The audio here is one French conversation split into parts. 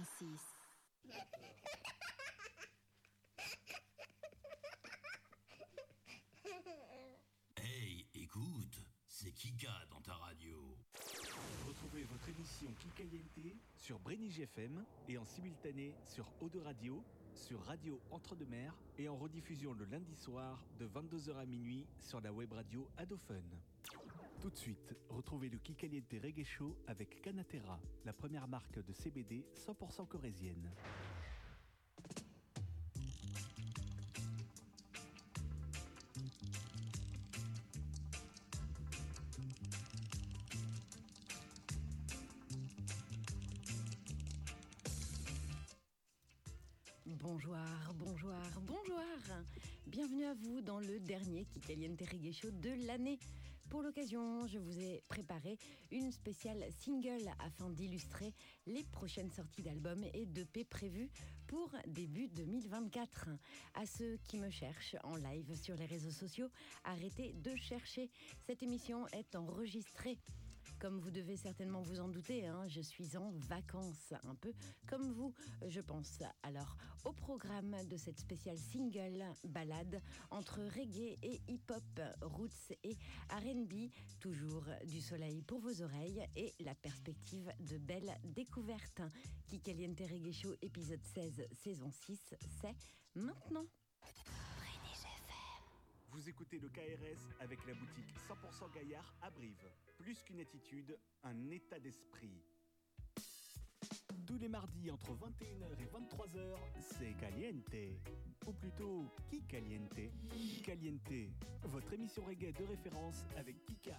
88.6. Hey, écoute, c'est Kika dans ta radio. Retrouvez votre émission Kikaliente sur Brénig FM et en simultané sur Eau de Radio, sur Radio Entre-deux-Mers et en rediffusion le lundi soir de 22h à minuit sur la web radio Adofun. Tout de suite, retrouvez le Kikaliente Reggae Show avec Canatera, la première marque de CBD 100% corésienne. Bonjour, bonjour, bonjour. Bienvenue à vous dans le dernier Kikaliente Reggae Show de l'année. Pour l'occasion, je vous ai préparé une spéciale single afin d'illustrer les prochaines sorties d'albums et d'EP prévues pour début 2024. À ceux qui me cherchent en live sur les réseaux sociaux, arrêtez de chercher. Cette émission est enregistrée. Comme vous devez certainement vous en douter, hein, je suis en vacances, un peu comme vous, je pense. Alors, au programme de cette spéciale single balade entre reggae et hip-hop, roots et RB, toujours du soleil pour vos oreilles et la perspective de belles découvertes. Kikaliente Reggae Show épisode 16, saison 6, c'est maintenant. Vous écoutez le KRS avec la boutique 100% Gaillard à Brive. Plus qu'une attitude, un état d'esprit. Tous les mardis entre 21h et 23h, c'est Caliente. Ou plutôt, qui Caliente Caliente, votre émission reggae de référence avec Kika.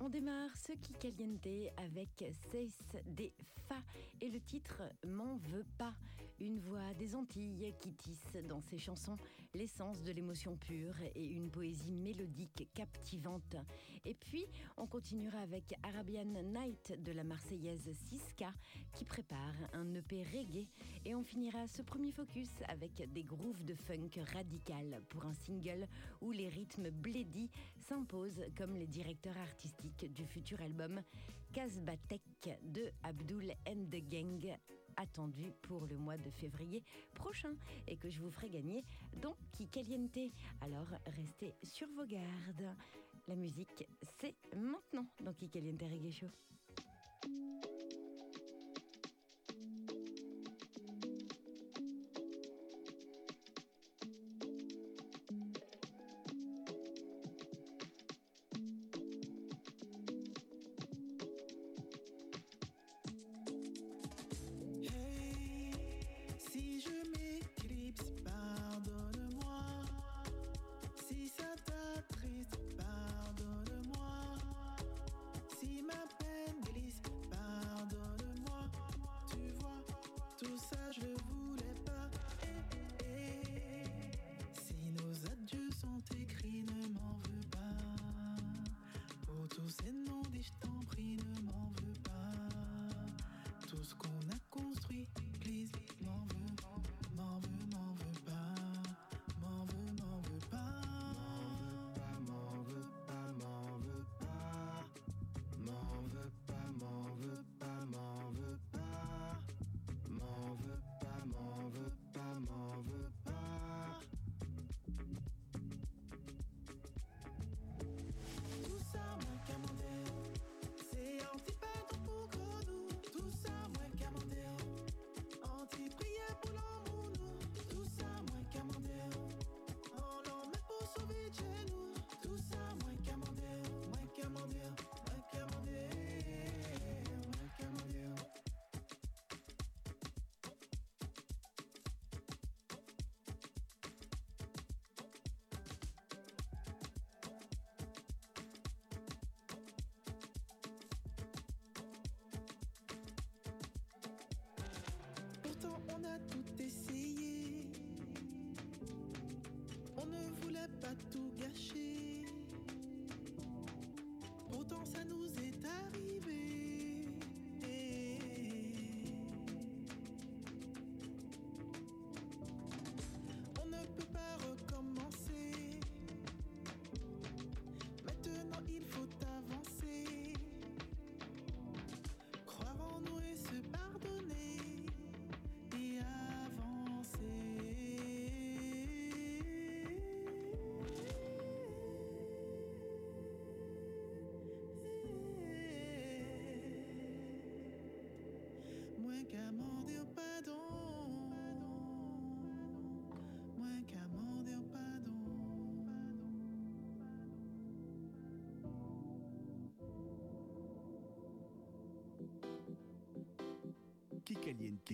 On démarre ce qui caliente avec Seis des Fa et le titre M'en veux pas. Une voix des Antilles qui tisse dans ses chansons l'essence de l'émotion pure et une poésie mélodique captivante. Et puis, on continuera avec Arabian Night de la Marseillaise Siska qui prépare un EP reggae et on finira ce premier focus avec des grooves de funk radical pour un single où les rythmes blédis s'imposent comme les directeurs artistiques du futur album Casbatek de Abdul and Gang attendu pour le mois de février prochain et que je vous ferai gagner dans Kikaliente. Alors restez sur vos gardes. La musique, c'est maintenant dans Kikaliente Reggae Show. A tout essayé. On ne voulait pas tout gâcher.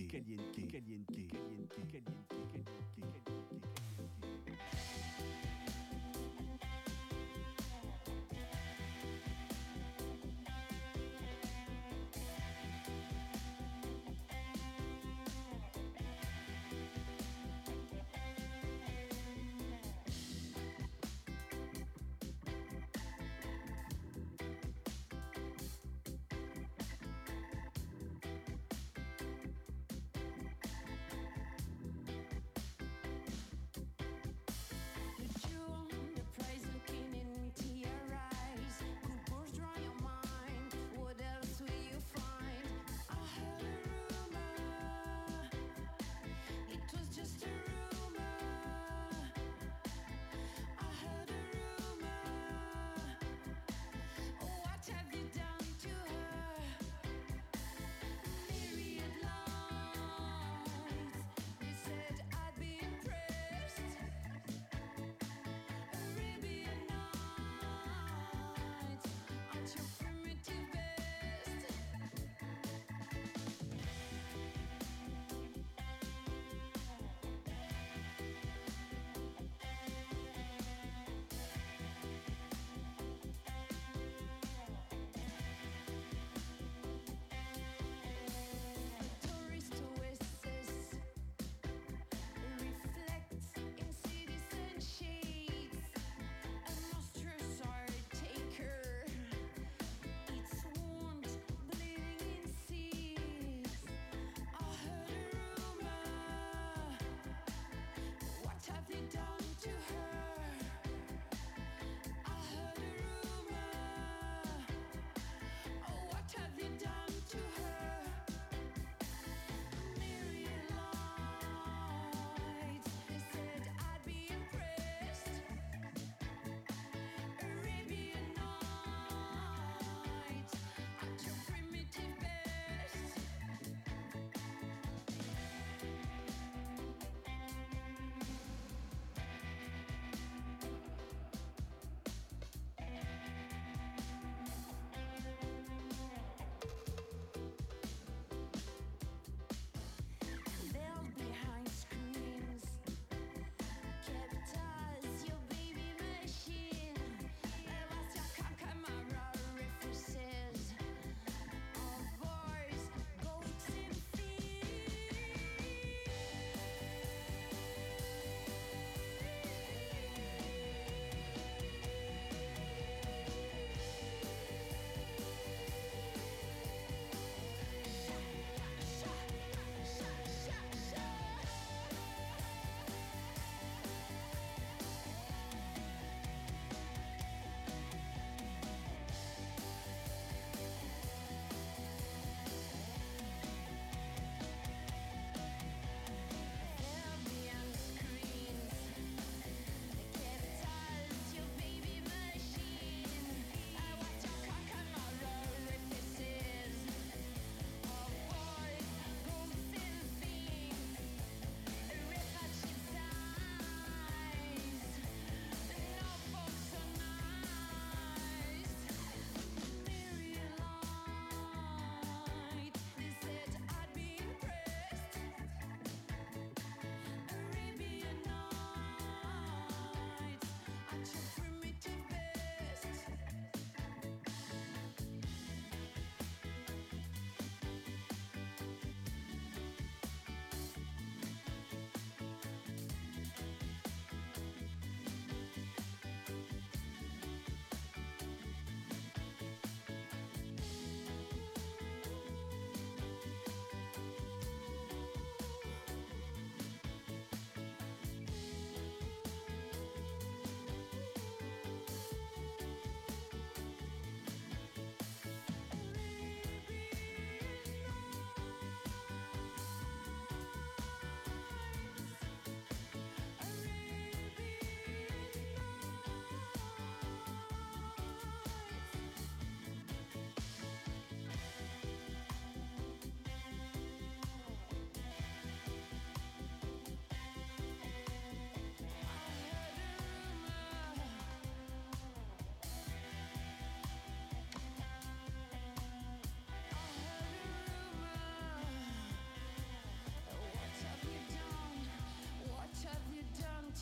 Caliente, caliente, caliente, caliente, caliente,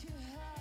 you have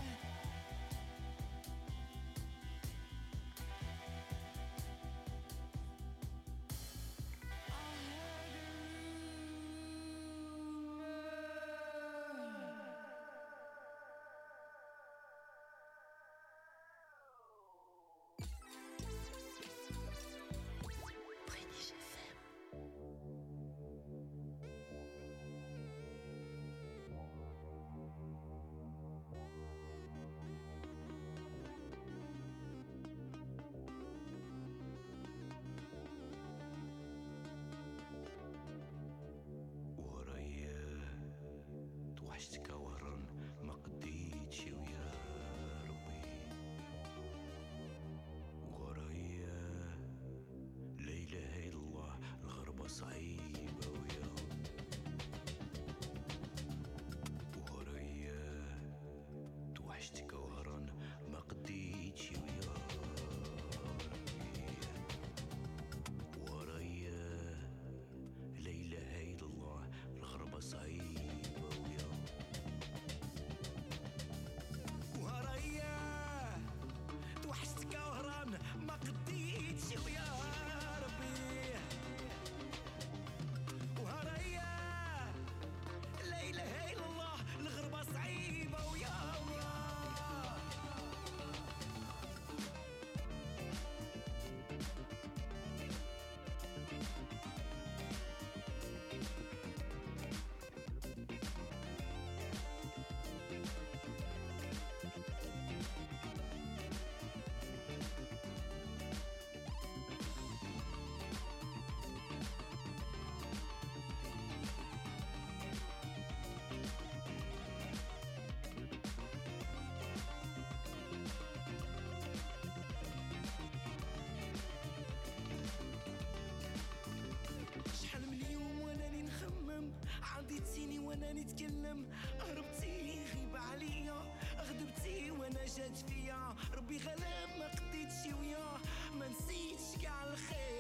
هربتي غيب عليا غضبتي وأنا جات فيا. ربي غالب ما قديتش وياه ما نسيتش كاع الخير.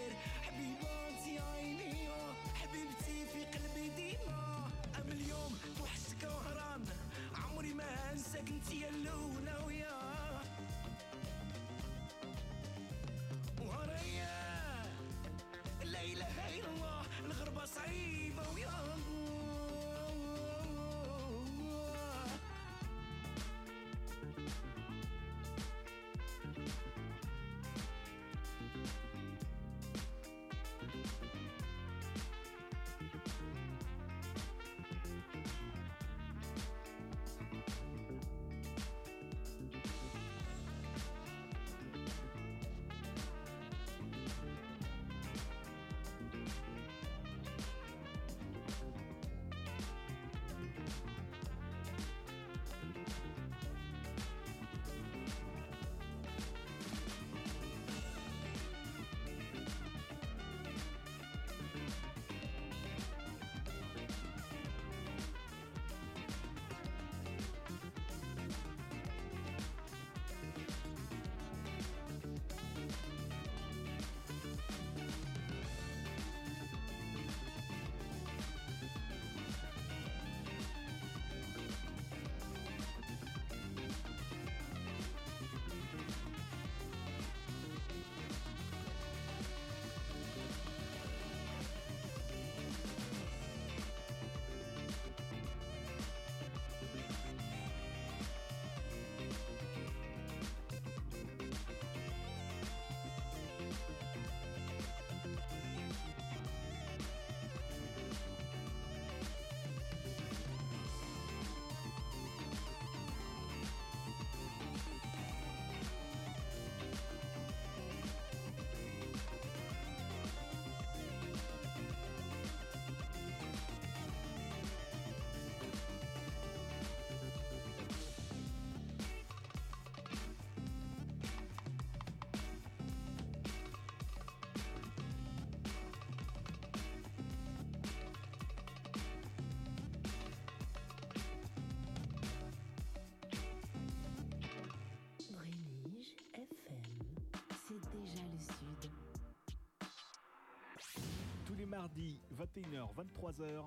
Les mardis, 21h, 23h,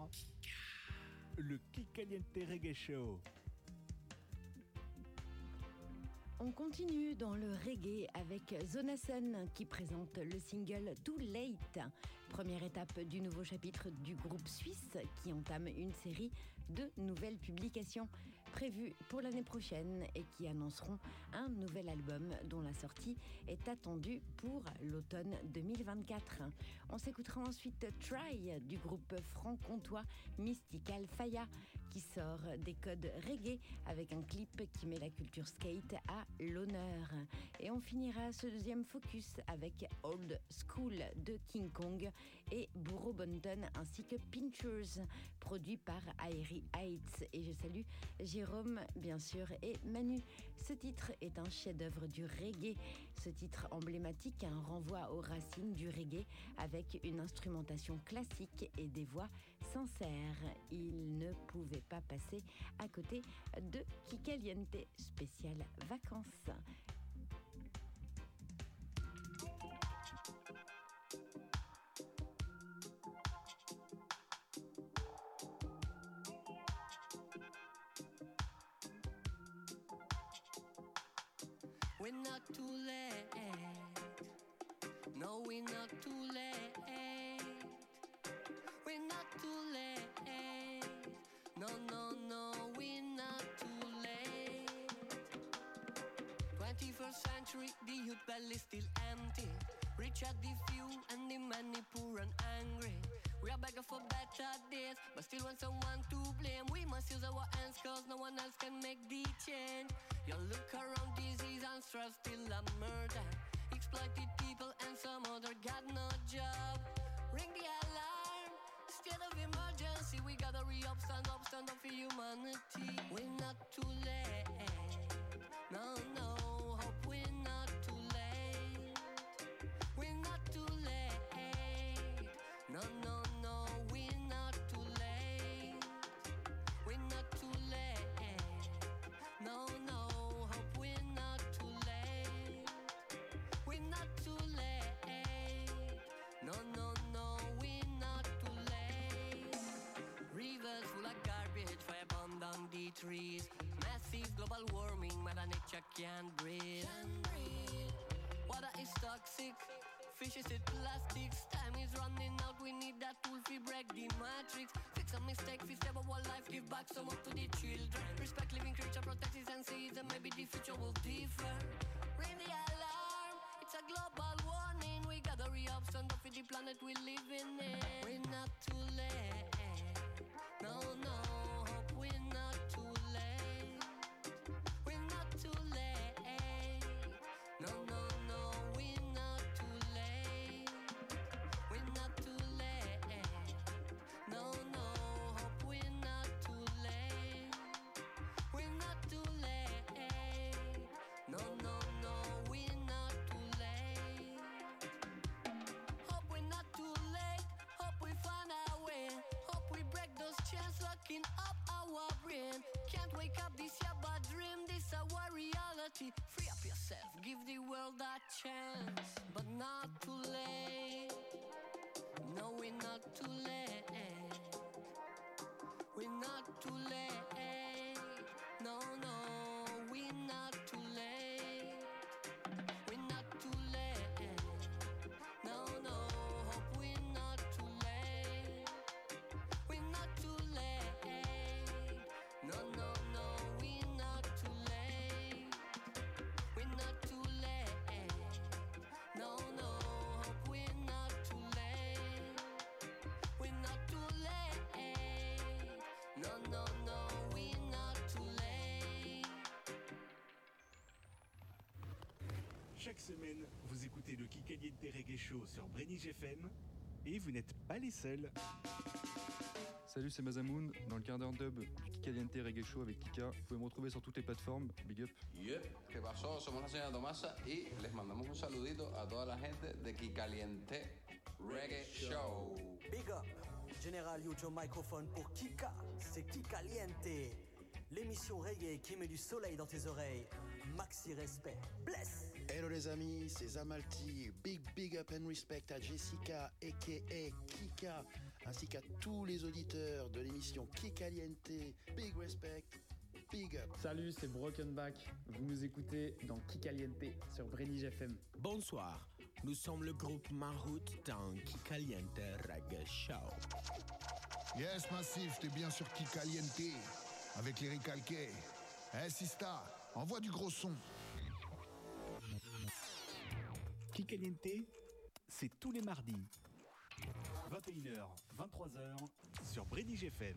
le Kikaliente Reggae Show. On continue dans le reggae avec Zonason qui présente le single Too Late, première étape du nouveau chapitre du groupe suisse qui entame une série de nouvelles publications prévues pour l'année prochaine et qui annonceront un nouvel album dont la sortie est attendue pour l'automne 2024. On s'écoutera ensuite Try du groupe franc-comtois Mystical Faya qui sort des codes reggae avec un clip qui met la culture skate à l'honneur. Et on finira ce deuxième focus avec Old School de King Kong et Burro Bonton ainsi que Pinchers, produit par Airy Heights. Et je salue Jérôme, bien sûr, et Manu. Ce titre est un chef-d'œuvre du reggae. Ce titre emblématique, un renvoi aux racines du reggae avec une instrumentation classique et des voix sincères. Il ne pouvait pas passer à côté de Kikaliente spécial vacances. We're not too late. No, we're not too late. We're not too late. No, no, no, we're not too late. 21st century, the youth belly still empty. Rich are the few and the many poor and angry. We are begging for better days, but still want someone to blame. We must use our hands cause no one else can make the change. You look around, disease and stress still a murder. Exploited people and some other got no job. Ring the alarm, state of emergency. We gotta re up, stand up, stand up for humanity. We're not too late. No, no, trees. Massive global warming, Mother Nature can't breathe. Water is toxic. Fishes eat plastics. Time is running out. We need that tool to break the matrix. Fix a mistake, fix step our life. Give back some up to the children. Respect living creature, protect his and seas, and maybe the future will differ. Ring the alarm. It's a global warning. We gotta re-up, stand up for the planet we live in. We're not too up our brain. Can't wake up this year but dream this our reality. Free up yourself, give the world a chance, but not too late. No, we're not too late. We're not too late. Chaque semaine, vous écoutez le Kikaliente Reggae Show sur Brenige FM et vous n'êtes pas les seuls. Salut, c'est Mazamoun. Dans le quart d'heure dub du Kikaliente Reggae Show avec Kika, vous pouvez me retrouver sur toutes les plateformes. Big up. Yep. ¿Qué pasó? Somos la señora Tomasa y les mandamos un saludito a toda la gente de Kikaliente Reggae Show. Big up Général Yujo Microphone pour Kika, c'est Kikaliente L'émission reggae qui met du soleil dans tes oreilles. Maxi respect. Bless Hello les amis, c'est Zamalti. Big big up and respect à Jessica aka Kika, ainsi qu'à tous les auditeurs de l'émission Kikaliente. Big respect, big up. Salut, c'est Brokenback. Vous nous écoutez dans Kikaliente sur Brenige FM. Bonsoir, nous sommes le groupe Mahout dans Kikaliente Reggae Show. Yes, Massif, t'es bien sur Kikaliente, avec les recalqués. Eh, Sista, envoie du gros son. C'est tous les mardis. 21h, 23h sur Brenige FM.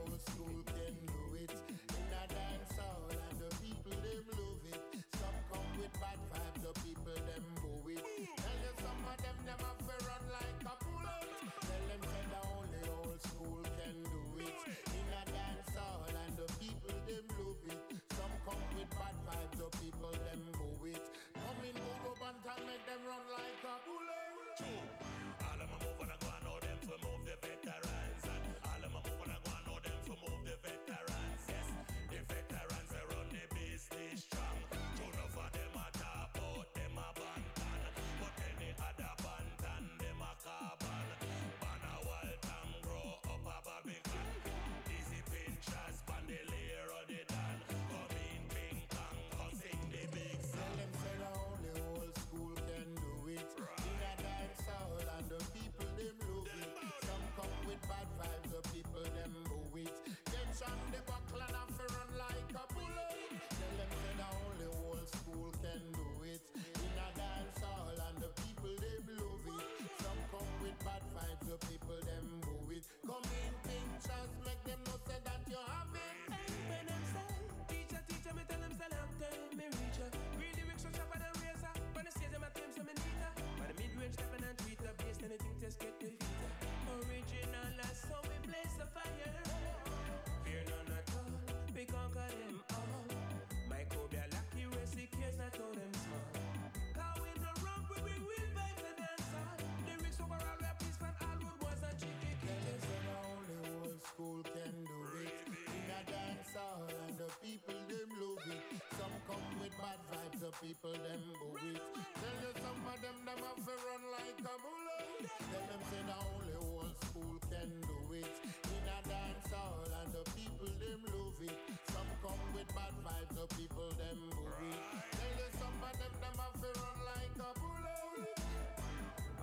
star and the people them love it. Some come with bad vibes, the people them boo it. Tell you some of them them have to run like a bullet. Tell them say the only old school can do it in a dance hall and the people them love it. Some come with bad vibes, the people them boo it. Tell you some of them them have to run like a bullet.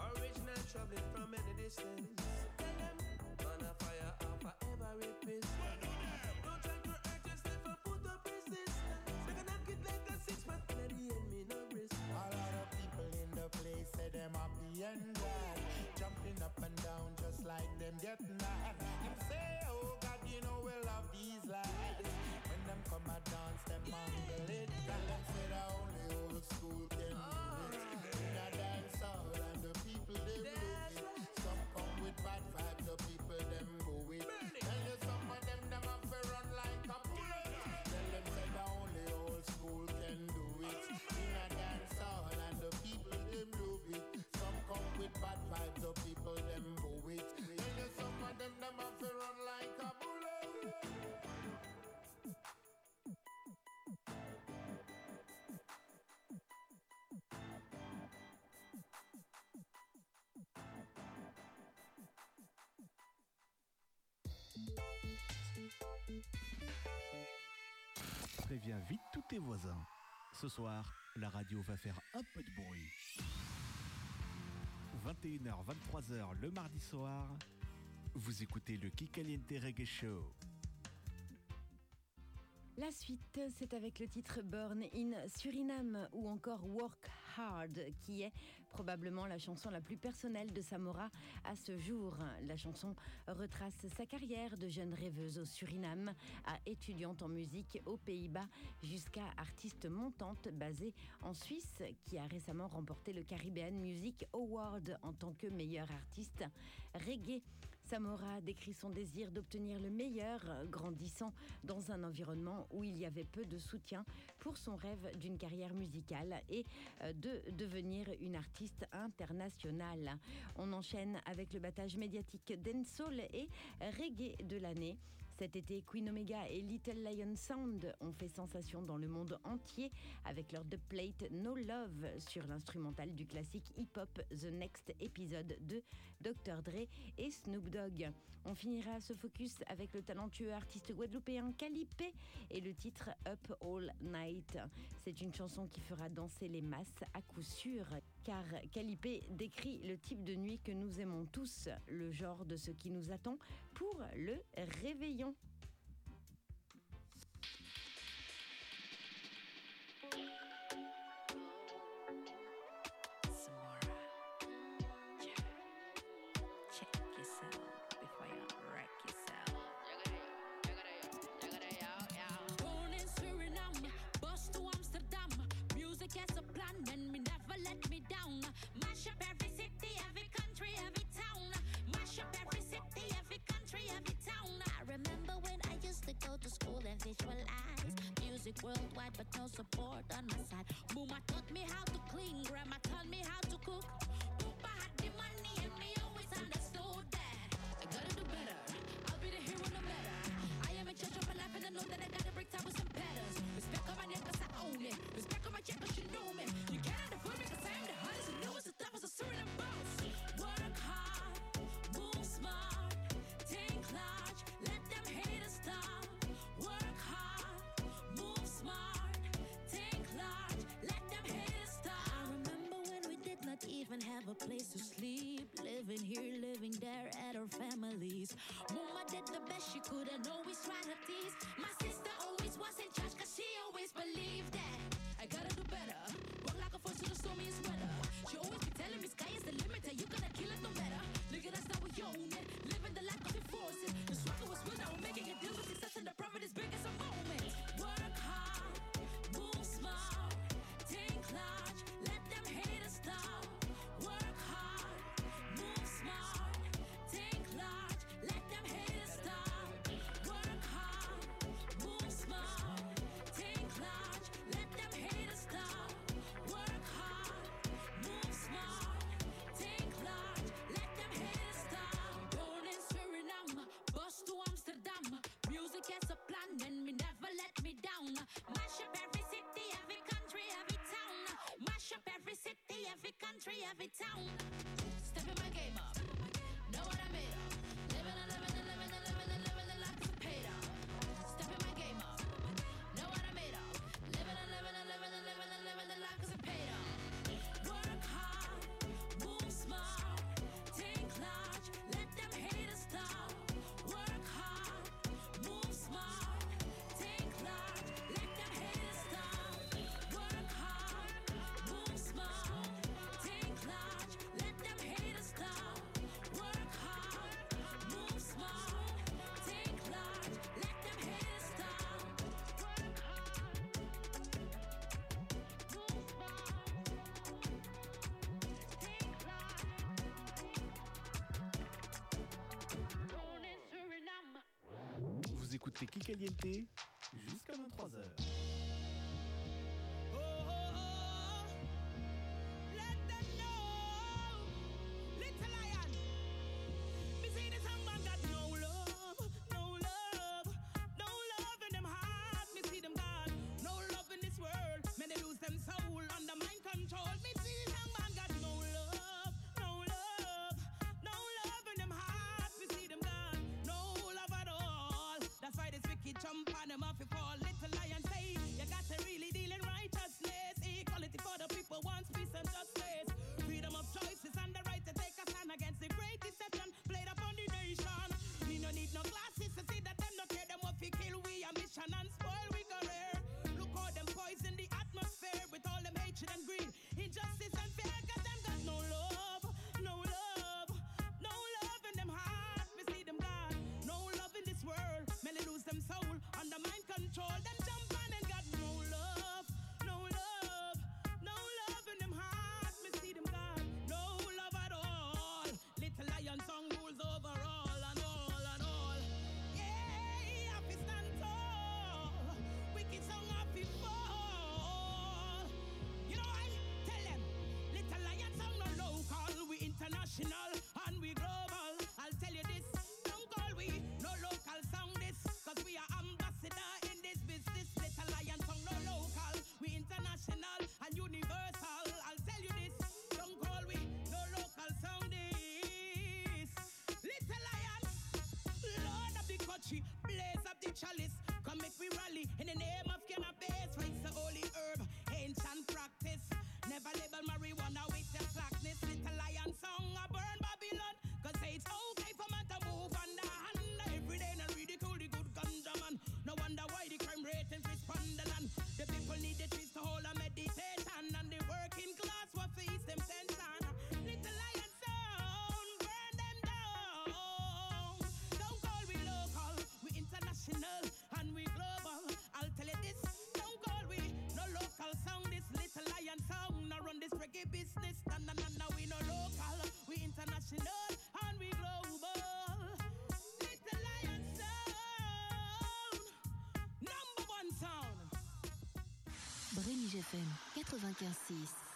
Original travelling from any distance. Tell them on a fire off a ever rapist. like them get mad. Him say, oh God, you know we love these lies. When them come a dance, them on the lid, Préviens vite tous tes voisins. Ce soir, la radio va faire un peu de bruit. 21h, 23h le mardi soir, vous écoutez le Kikaliente Reggae Show. La suite, c'est avec le titre Born in Suriname ou encore Work Hard, qui est probablement la chanson la plus personnelle de Samora à ce jour. La chanson retrace sa carrière de jeune rêveuse au Suriname à étudiante en musique aux Pays-Bas jusqu'à artiste montante basée en Suisse qui a récemment remporté le Caribbean Music Award en tant que meilleure artiste reggae. Samora décrit son désir d'obtenir le meilleur, grandissant dans un environnement où il y avait peu de soutien pour son rêve d'une carrière musicale et euh, de devenir une artiste internationale. On enchaîne avec le battage médiatique d'Ensoul et reggae de l'année. Cet été, Queen Omega et Little Lion Sound ont fait sensation dans le monde entier avec leur dub plate No Love sur l'instrumental du classique hip-hop The Next Episode de Dr. Dre et Snoop Dogg. On finira ce focus avec le talentueux artiste guadeloupéen Calipé et le titre Up All Night. C'est une chanson qui fera danser les masses à coup sûr car Calipé décrit le type de nuit que nous aimons tous, le genre de ce qui nous attend pour le réveillon. to sleep. country, every town. écoutez Kikaliente jusqu'à 23h. Brénig FM 95.6.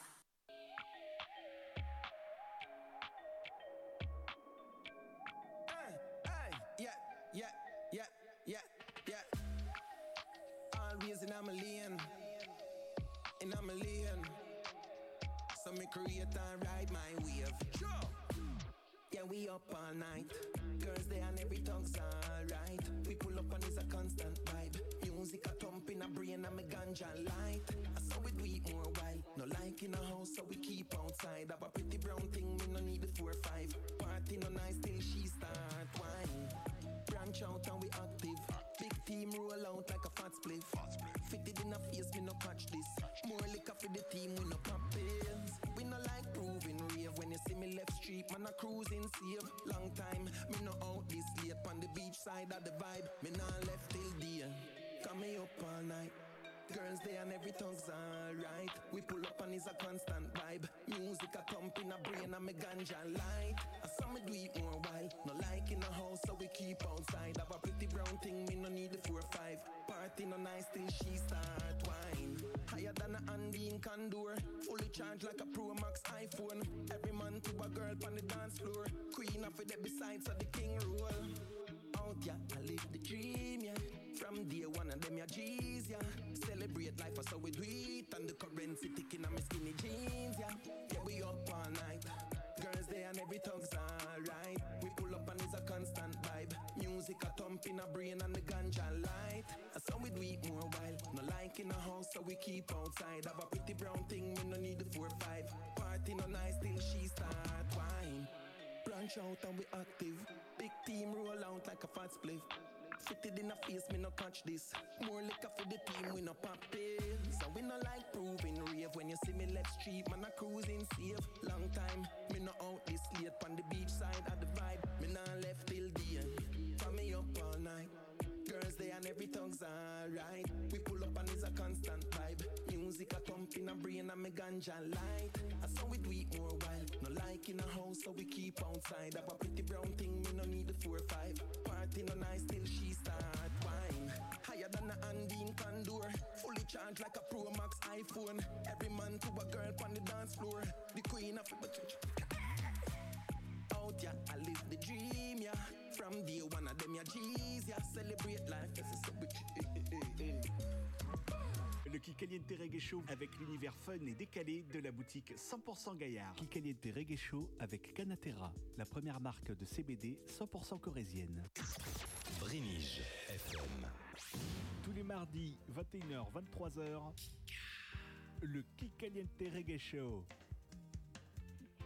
and every tongue's alright. We pull up and it's a constant vibe. Music a thump in a brain and me ganja light. I saw me do it more wild. No like in a house, so we keep outside. Have a pretty brown thing, me no need the four five. Party no nice till she start wine. Higher than a Andean condor. Fully charged like a Pro Max iPhone. Every man to a girl on the dance floor. Queen of it besides of the king rule. Out yeah, I live the dream yeah. From day one of them, yeah, G's, yeah. Celebrate life, so we do it. And the currency ticking on my skinny jeans, yeah. Yeah, we up all night. Girls there and every tongue's alright. We pull up and it's a constant vibe. Music a thump in a brain and the ganja light. And so we do it more wild. No like in a house, so we keep outside. Have a pretty brown thing, me no need the four five. Party no nice till she start wine. Branch out and we active. Big team roll out like a fat spliff. Fitted in a face, me no catch this. More liquor for the team, we no pop pills. So we no like proving rave. When you see me left street, man, I cruising safe. Long time, me no out this late. On the beach side of the vibe, me nah left till day. For me up all night. And every tongue's alright. We pull up and it's a constant vibe. Music a thump in a brain and me ganja light. I saw we do it more wild. No like in a house, so we keep outside. Have a pretty brown thing, me no need the four five. Party no nice till she start wine. Higher than a Andean condor. Fully charged like a Pro Max iPhone. Every man to a girl on the dance floor. The queen of the out, yeah. I live the dream, yeah. From day one of them, yeah, G's, yeah. Celebrate life, yes, it's so big. Le Kikaliente Reggae Show avec l'univers fun et décalé de la boutique 100% Gaillard. Kikaliente Reggae Show avec Canatera, la première marque de CBD 100% corésienne. Brénig FM. Tous les mardis, 21h, 23h, le Kikaliente Reggae Show.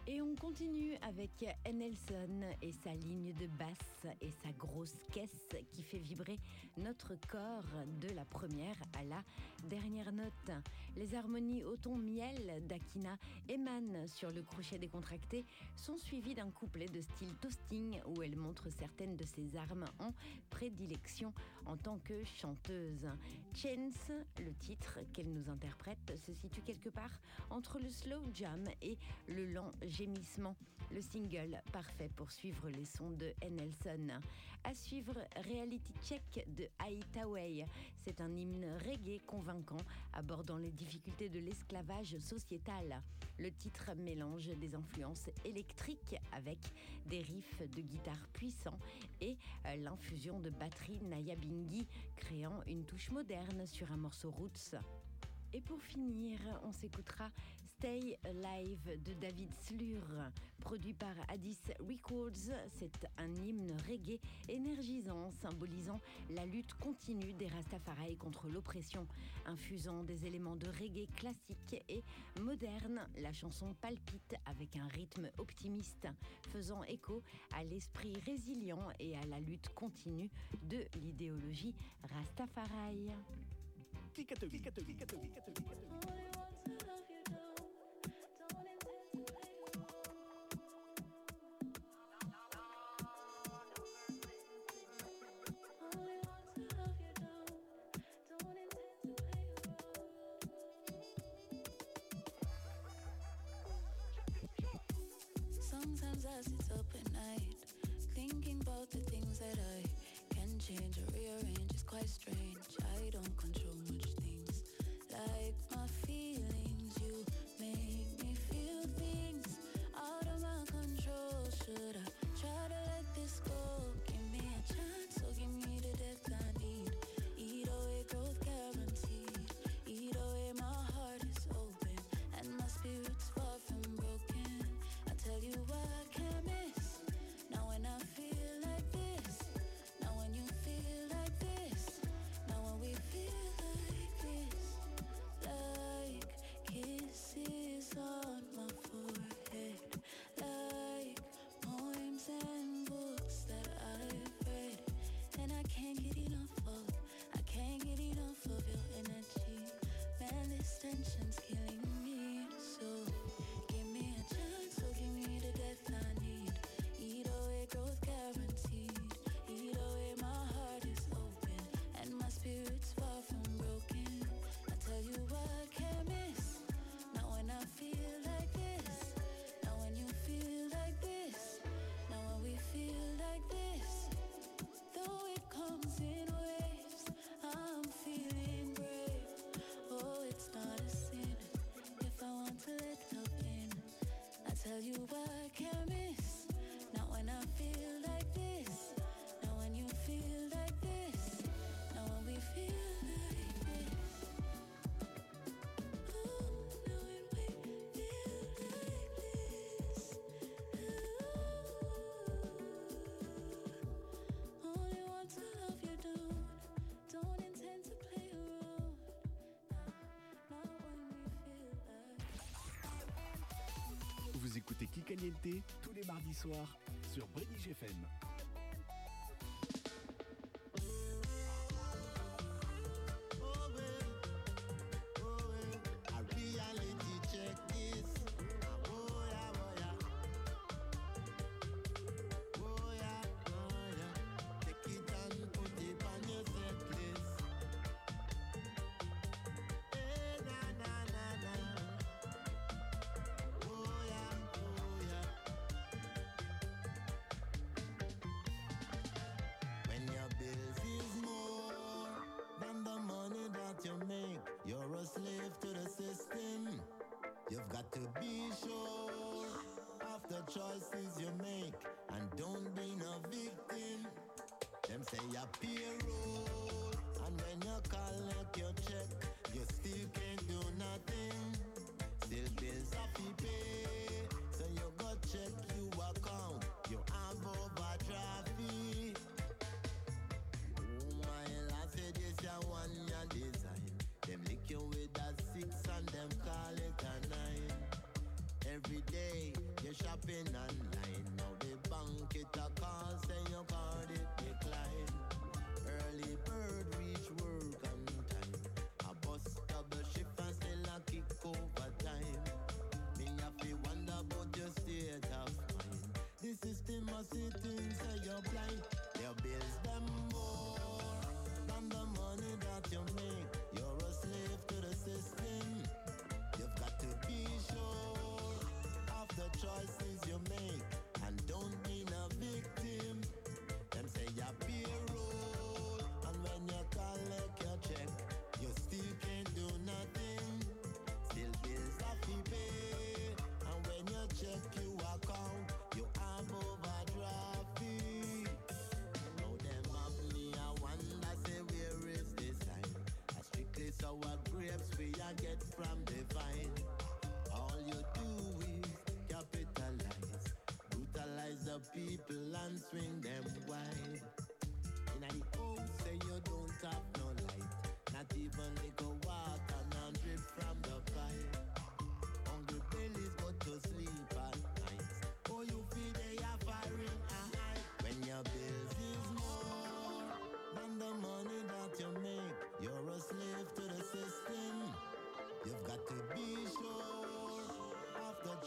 Et on continue avec Nelson et sa ligne de basse et sa grosse caisse qui fait vibrer notre corps de la première à la dernière note. Les harmonies au ton miel d'Akina émanent sur le crochet décontracté, sont suivies d'un couplet de style toasting où elle montre certaines de ses armes en prédilection en tant que chanteuse. Chance, le titre qu'elle nous interprète, se situe quelque part entre le slow jam et le lent le single parfait pour suivre les sons de Nelson. À suivre Reality Check de Haitaway. C'est un hymne reggae convaincant abordant les difficultés de l'esclavage sociétal. Le titre mélange des influences électriques avec des riffs de guitare puissants et euh, l'infusion de batterie Naya Bingi, créant une touche moderne sur un morceau roots. Et pour finir, on s'écoutera Stay Alive de David Slur, produit par Addis Records. C'est un hymne reggae énergisant, symbolisant la lutte continue des Rastafari contre l'oppression, infusant des éléments de reggae classique et moderne. La chanson palpite avec un rythme optimiste, faisant écho à l'esprit résilient et à la lutte continue de l'idéologie Rastafari. night Thinking about the things that I can change or rearrange is quite strange. I don't control much things like my feelings. You make me feel things out of my control. Should I try to let this go? Give me a chance or give me the depth I need. Eat away growth guaranteed. Eat away my heart is open And my spirit's far from broken. I tell you what Vous écoutez Kikaliente tous les mardis soirs sur Brédige FM.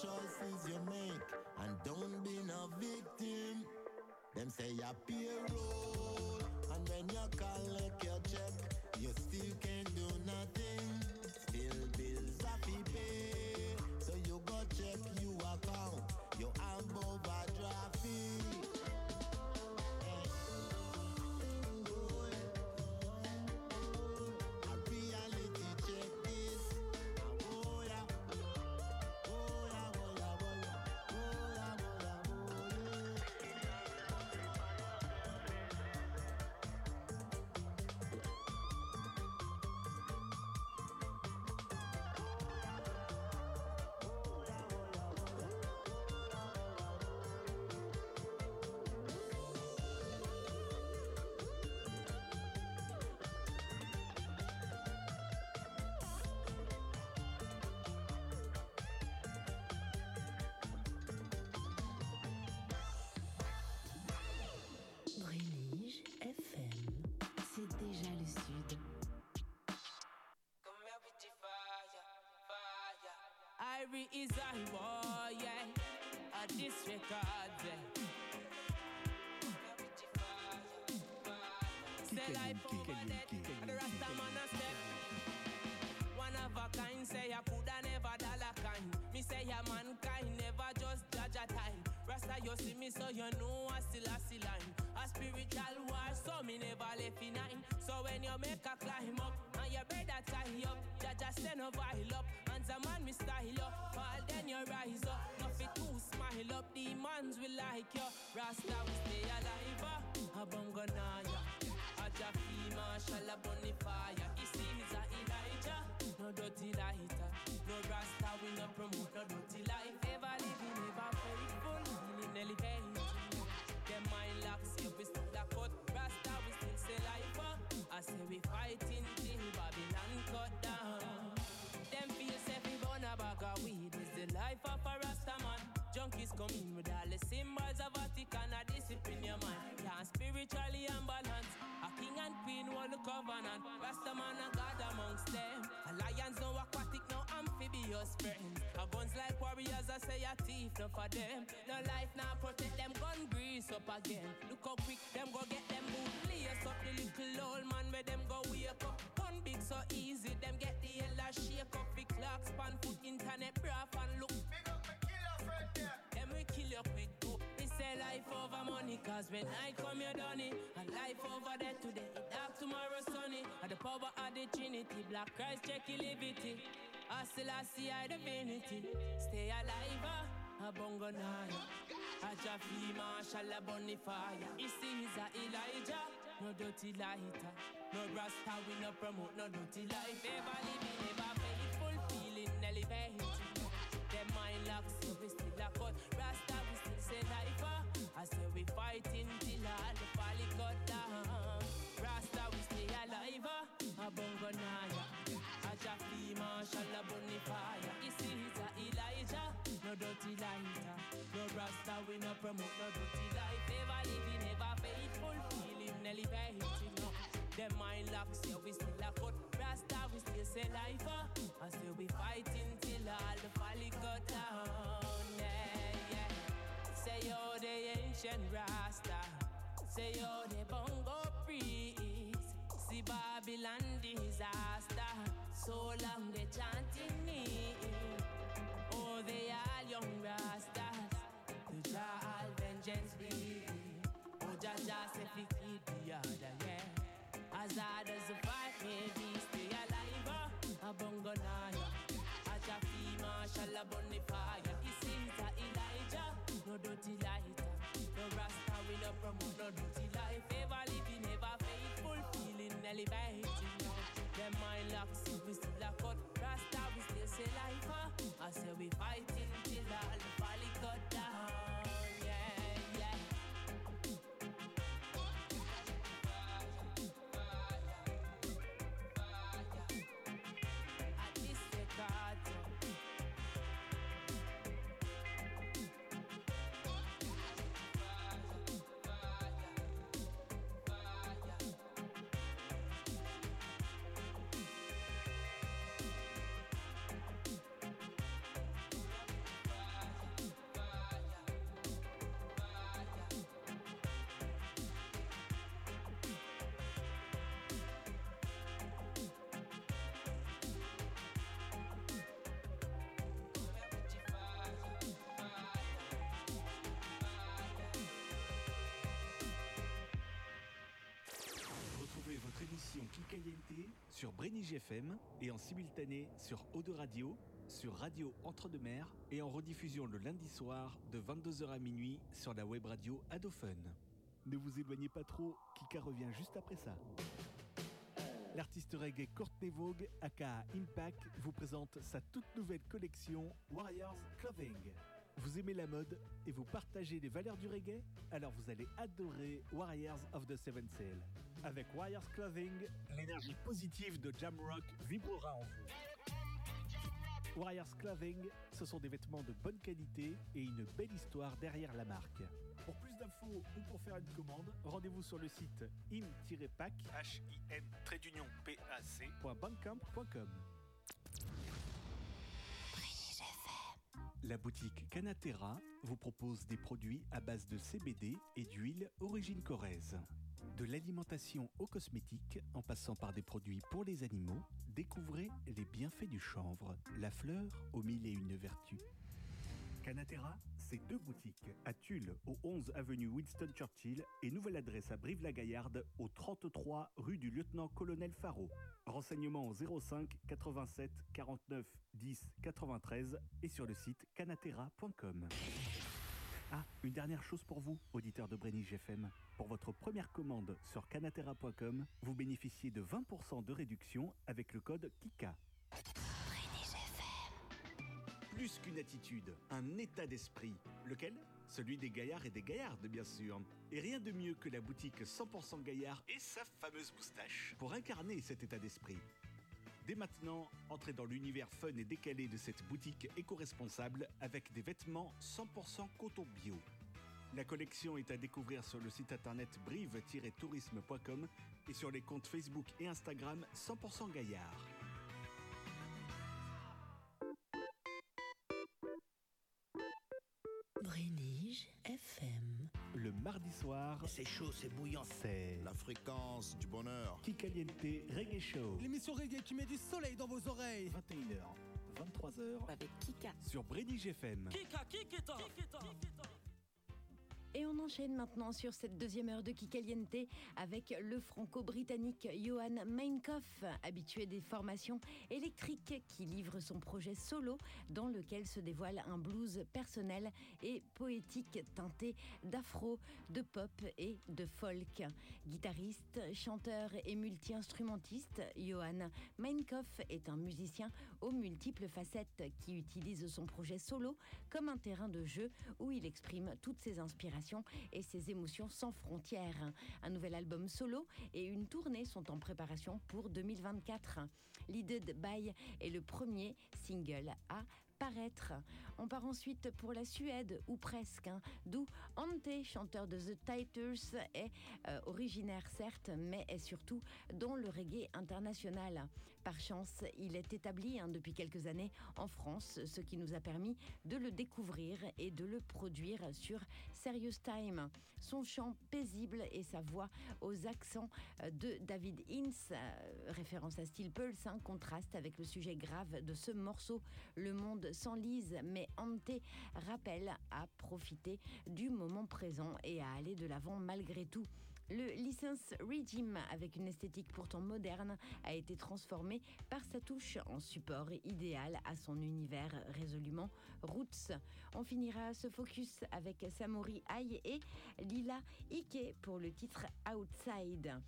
Choices you make and don't be no victim. Them say your payroll, and when you collect your check, Irie is a boy, yeah. A disregard. Say life over dead, and the Rasta man a step. One of a kind, say I coulda never dollar kind. Me say ya mankind, never just judge a time. Rasta, you see me, so you know I still a see line. A spiritual war, so me never left in nine. So when you make a climb up, and you better tie up, send a vial up, and the man me style up. Fall then you rise up, nothing too smile up. Demons will like you. Rasta will stay alive. uh, A bongo naya, a Jafi Marshall a bonfire. He sees a Elijah, no dirty lighter. No Rasta we no promote no dirty life. Ever living, ever faithful, healing elevating. Them mind locks, yeah, we still a cut. Rasta we still say life. uh. I say we fighting till Babylon cut down. Vatican a discipline your mind. Can't spiritually unbalanced. A king and queen hold the covenant. Rasta man a God amongst them. A lions no aquatic, no amphibious friends. A guns like warriors, I say a thief, no for them. No life now protect them, gun grease up again. Look how quick them go get them boot. Lace up the little old man where them go wake up. Gun big so easy, them get the hella shake up. The clock span foot internet braff and look. Say life over money, cause when I come you done it. And life over there today, it dark tomorrow sunny. And the power of the Trinity, black Christ check liberty. I still see I divinity. Stay alive, ah, a bongo naya. A Jafi Marshall a bonfire. He sees a Elijah, no dirty lighter. No Rasta we no promote no dirty life. Ever living, ever faithful, feeling elevated. Them mind locks, so we still a cut. I say we fighting till all the folly cut down. Rasta we stay alive. ah. A bongo naya. A Jafi Marshall a bonfire. He sees a Elijah, no dirty lighter. No Rasta we no promote no dirty life. Ever living, ever faithful, feeling elevated. No. Them mind locks, yeah we still a cut. Rasta we still say life. ah. I say we fighting till all the folly cut down. Say yo the ancient Rasta. Say yo the bongo priest. See Babylon disaster. So long they chanting me. Oh, they all young Rastas. To Jah all vengeance be. Oh, Jah Jah say fi keep the other, yeah. As hard as the fight may be, stay alive. uh, A bongo naya. A Jafi Marshall a bonfire no dirty lighter. No rasta, we no promote no dirty life. Ever living, ever faithful, feeling elevating. Them mind lock, we still a cut. Rasta, we still say life. Huh? I say we fighting till all. Kikaliente sur Brenige FM et en simultané sur de Radio, sur Radio Entre-deux-Mers et en rediffusion le lundi soir de 22h à minuit sur la web radio Adophone. Ne vous éloignez pas trop, Kika revient juste après ça. L'artiste reggae Courtney Vogue, aka Impact, vous présente sa toute nouvelle collection Warriors Clothing. Vous aimez la mode et vous partagez les valeurs du reggae? Alors vous allez adorer Warriors of the Seven Sail. Avec Warriors Clothing, l'énergie positive de Jamrock vibrera en vous. Warriors Clothing, ce sont des vêtements de bonne qualité et une belle histoire derrière la marque. Pour plus d'infos ou pour faire une commande, rendez-vous sur le site im-pac, h-i-m-pac.bandcamp.com. La boutique Canatera vous propose des produits à base de CBD et d'huile origine corrèze. De l'alimentation aux cosmétiques, en passant par des produits pour les animaux, découvrez les bienfaits du chanvre, la fleur aux mille et une vertus. Canatera, c'est deux boutiques, à Tulle, au 11 avenue Winston Churchill, et nouvelle adresse à Brive-la-Gaillarde, au 33 rue du lieutenant-colonel Faro. Renseignements au 05 87 49 10 93 et sur le site canatera.com. Ah, une dernière chose pour vous, auditeurs de Brenige FM. Pour votre première commande sur canatera.com, vous bénéficiez de 20% de réduction avec le code KIKA. Plus qu'une attitude, un état d'esprit. Lequel? Celui des gaillards et des gaillardes, bien sûr. Et rien de mieux que la boutique 100% gaillard et sa fameuse moustache pour incarner cet état d'esprit. Dès maintenant, entrez dans l'univers fun et décalé de cette boutique éco-responsable avec des vêtements 100% coton bio. La collection est à découvrir sur le site internet brive-tourisme.com et sur les comptes Facebook et Instagram 100% Gaillard. Soir, C'est chaud, c'est bouillant. c'est La fréquence du bonheur. Kikaliente Reggae Show. L'émission reggae qui met du soleil dans vos oreilles. 21h, 23h Avec Kika. sur Brenige FM. Kika, Kikita. Et on enchaîne maintenant sur cette deuxième heure de Kikaliente avec le franco-britannique Johan Meinkoff, habitué des formations électriques, qui livre son projet solo dans lequel se dévoile un blues personnel et poétique teinté d'afro, de pop et de folk. Guitariste, chanteur et multi-instrumentiste, Johan Meinkoff est un musicien aux multiples facettes qui utilise son projet solo comme un terrain de jeu où il exprime toutes ses inspirations et ses émotions sans frontières. Un nouvel album solo et une tournée sont en préparation pour 2024. Leaded by est le premier single à On part ensuite pour la Suède, ou presque, hein, d'où Ante, chanteur de The Titers, est euh, originaire certes, mais est surtout dans le reggae international. Par chance, il est établi hein, depuis quelques années en France, ce qui nous a permis de le découvrir et de le produire sur Serious Time. Son chant paisible et sa voix aux accents euh, de David Ince, euh, référence à Steel Pulse, hein, contraste avec le sujet grave de ce morceau. Le monde s'enlise, mais Ante rappelle à profiter du moment présent et à aller de l'avant malgré tout. Le license regime, avec une esthétique pourtant moderne, a été transformé par sa touche en support idéal à son univers résolument roots. On finira ce focus avec Samori Aye et Lila Ike pour le titre Outside.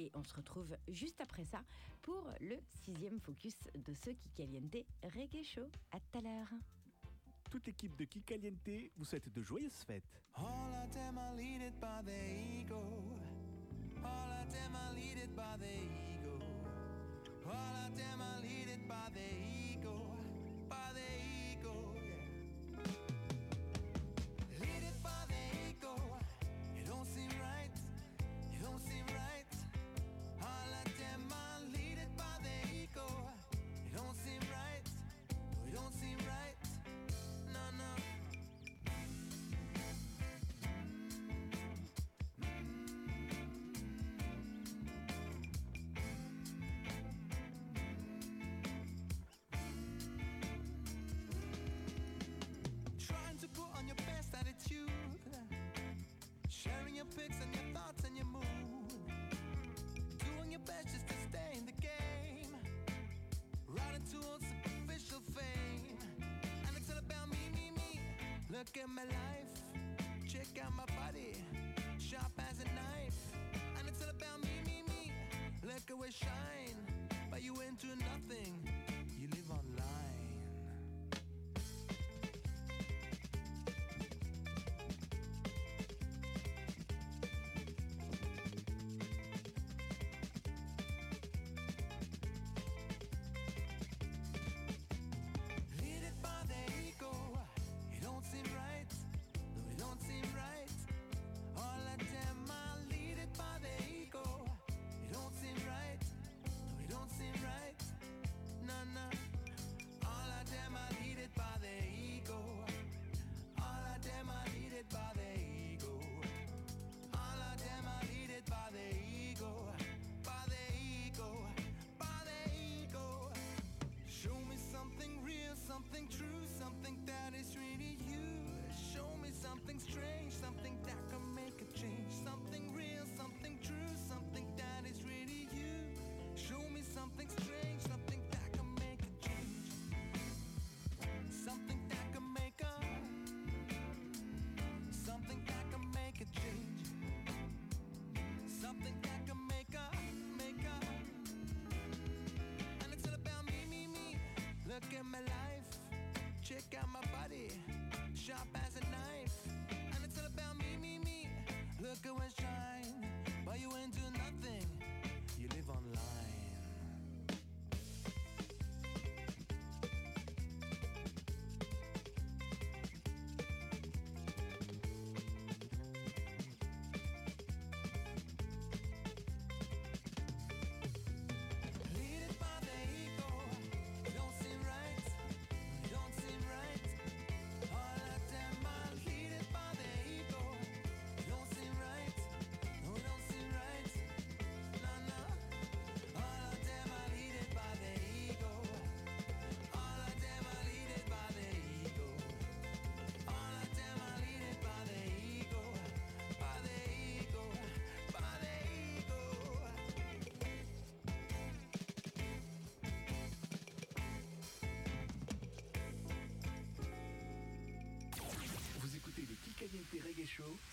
Et on se retrouve juste après ça pour le sixième focus de ce Kikaliente Reggae Show. À tout à l'heure. Toute l'équipe de Kikaliente vous souhaite de joyeuses fêtes. Ego. Ego. Ego. at my life, check out my body, sharp as a knife. And it's all about me, me, me. Look at where shine.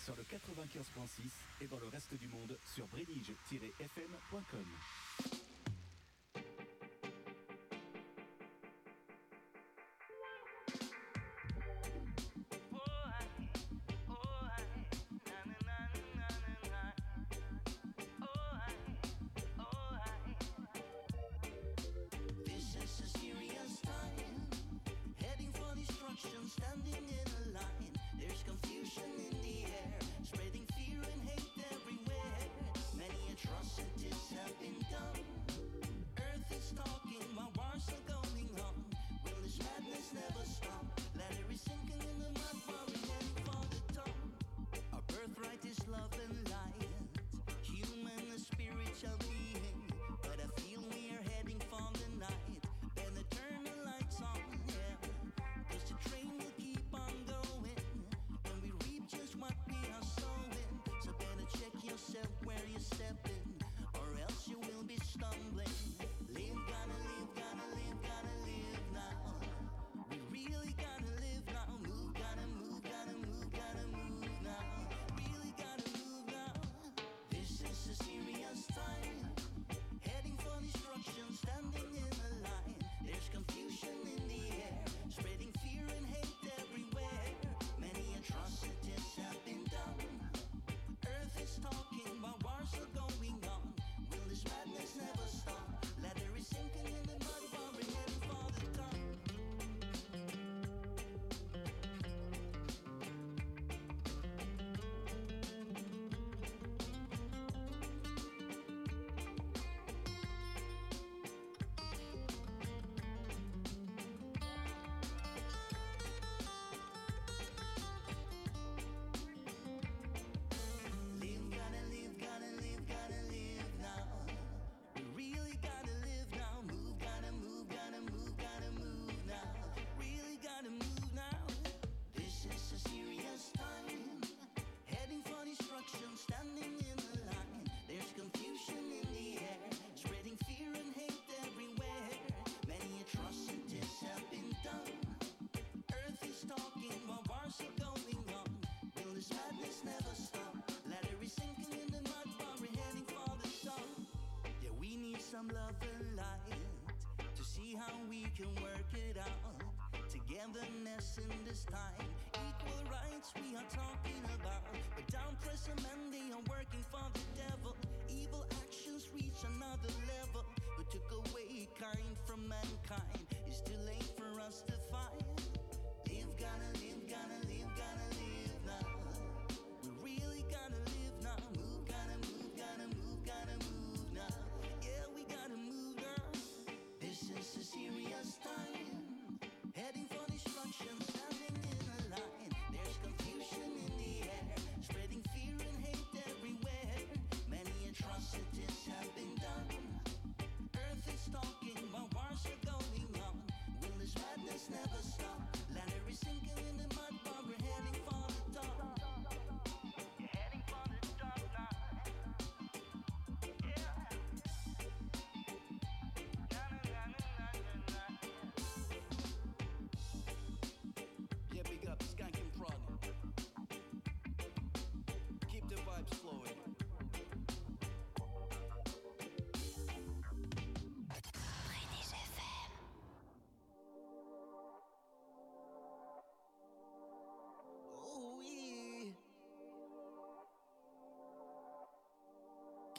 sur le 95.6 et dans le reste du monde sur brédige-fm.com. some love and light to see how we can work it out. Togetherness in this time, equal rights we are talking about. But down pressure men, they are working for the devil. Evil actions reach another level. We took away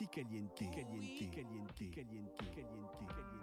Caliente, caliente, caliente, caliente, caliente, caliente.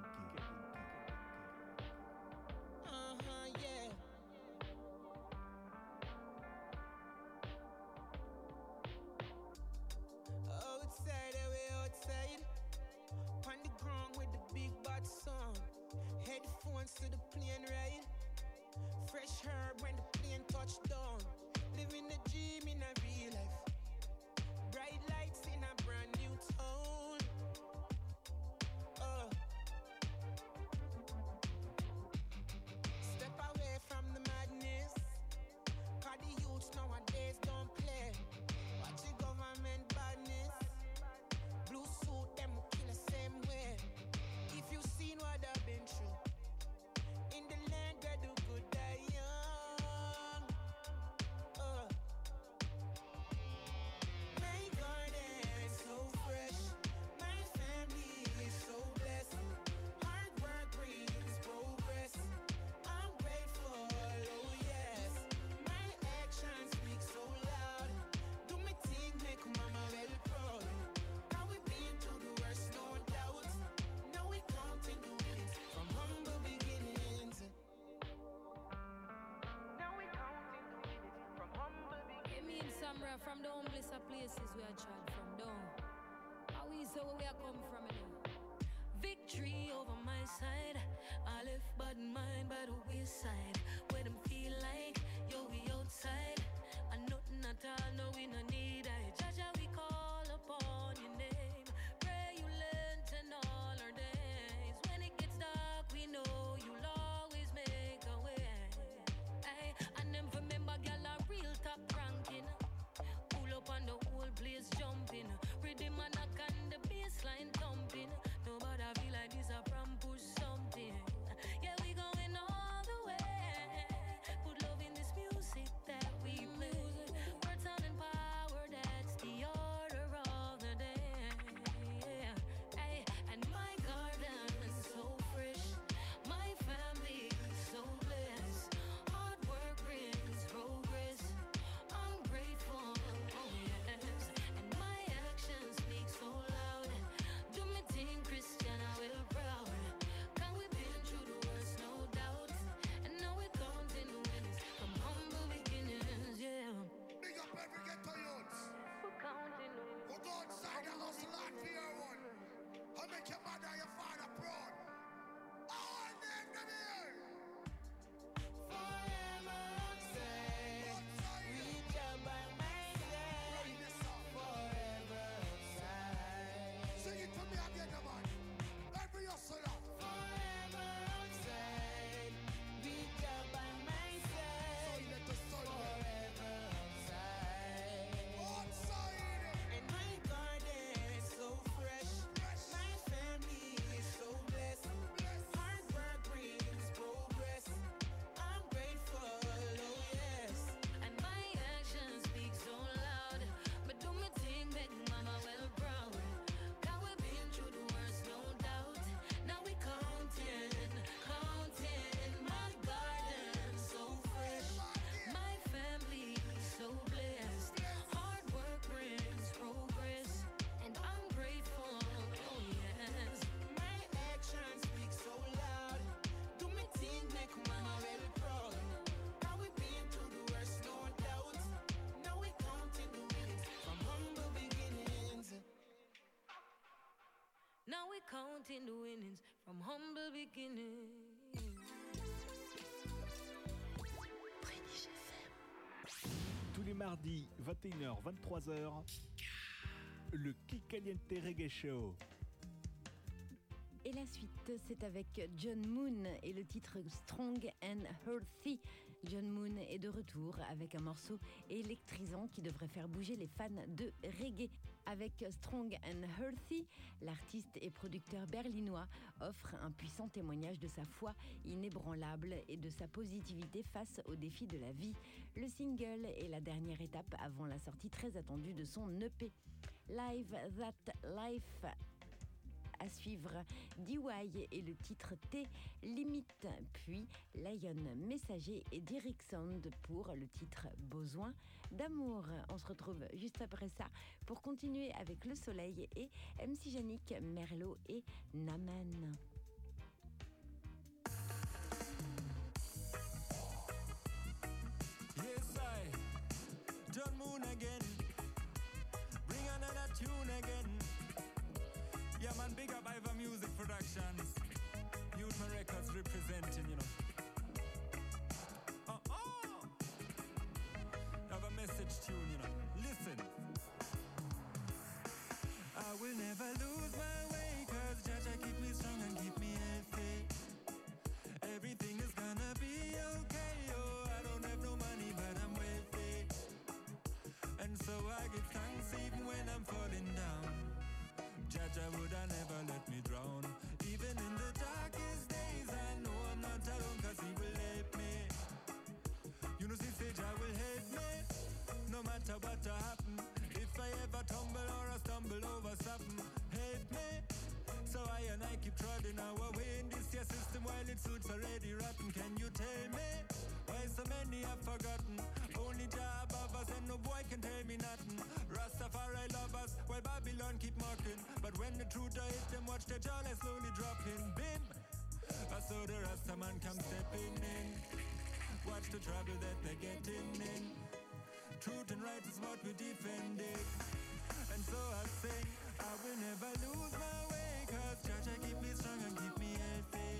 the man Tous les mardis, 21h, 23h, le Kikaliente Reggae Show. Et la suite, c'est avec John Moon et le titre Strong and Healthy. John Moon est de retour avec un morceau électrisant qui devrait faire bouger les fans de reggae. Avec Strong and Healthy, l'artiste et producteur berlinois offre un puissant témoignage de sa foi inébranlable et de sa positivité face aux défis de la vie. Le single est la dernière étape avant la sortie très attendue de son EP. Live That Life à suivre DY et le titre T Limite, puis Lion Messager et Derrick pour le titre Besoin d'amour. On se retrouve juste après ça pour continuer avec Le Soleil et MC Yannick, Merlot et Naman. Yes, Moon again. Bring another tune again. Yeah, man, big up Iva Music Productions. Youth My Records representing, you know. Uh oh! Have a message tune, you know. Listen. I will never lose my way, cause Jaja keep me strong and keep me healthy. No matter what to happen. If I ever tumble or I stumble over something, help me. So I and I keep trotting our way in this year system while it suits already rotten. Can you tell me why so many have forgotten? Only Jah above us and no boy can tell me nothing. Rastafari love us while Babylon keep mocking. But when the truth I hit them, watch the jaw slowly dropping. Bim! I saw the Rasta man come stepping in. Watch the trouble that they're getting in. Truth and right is what we defending. And so I sing, I will never lose my way. Cause Jaja keep me strong and keep me healthy.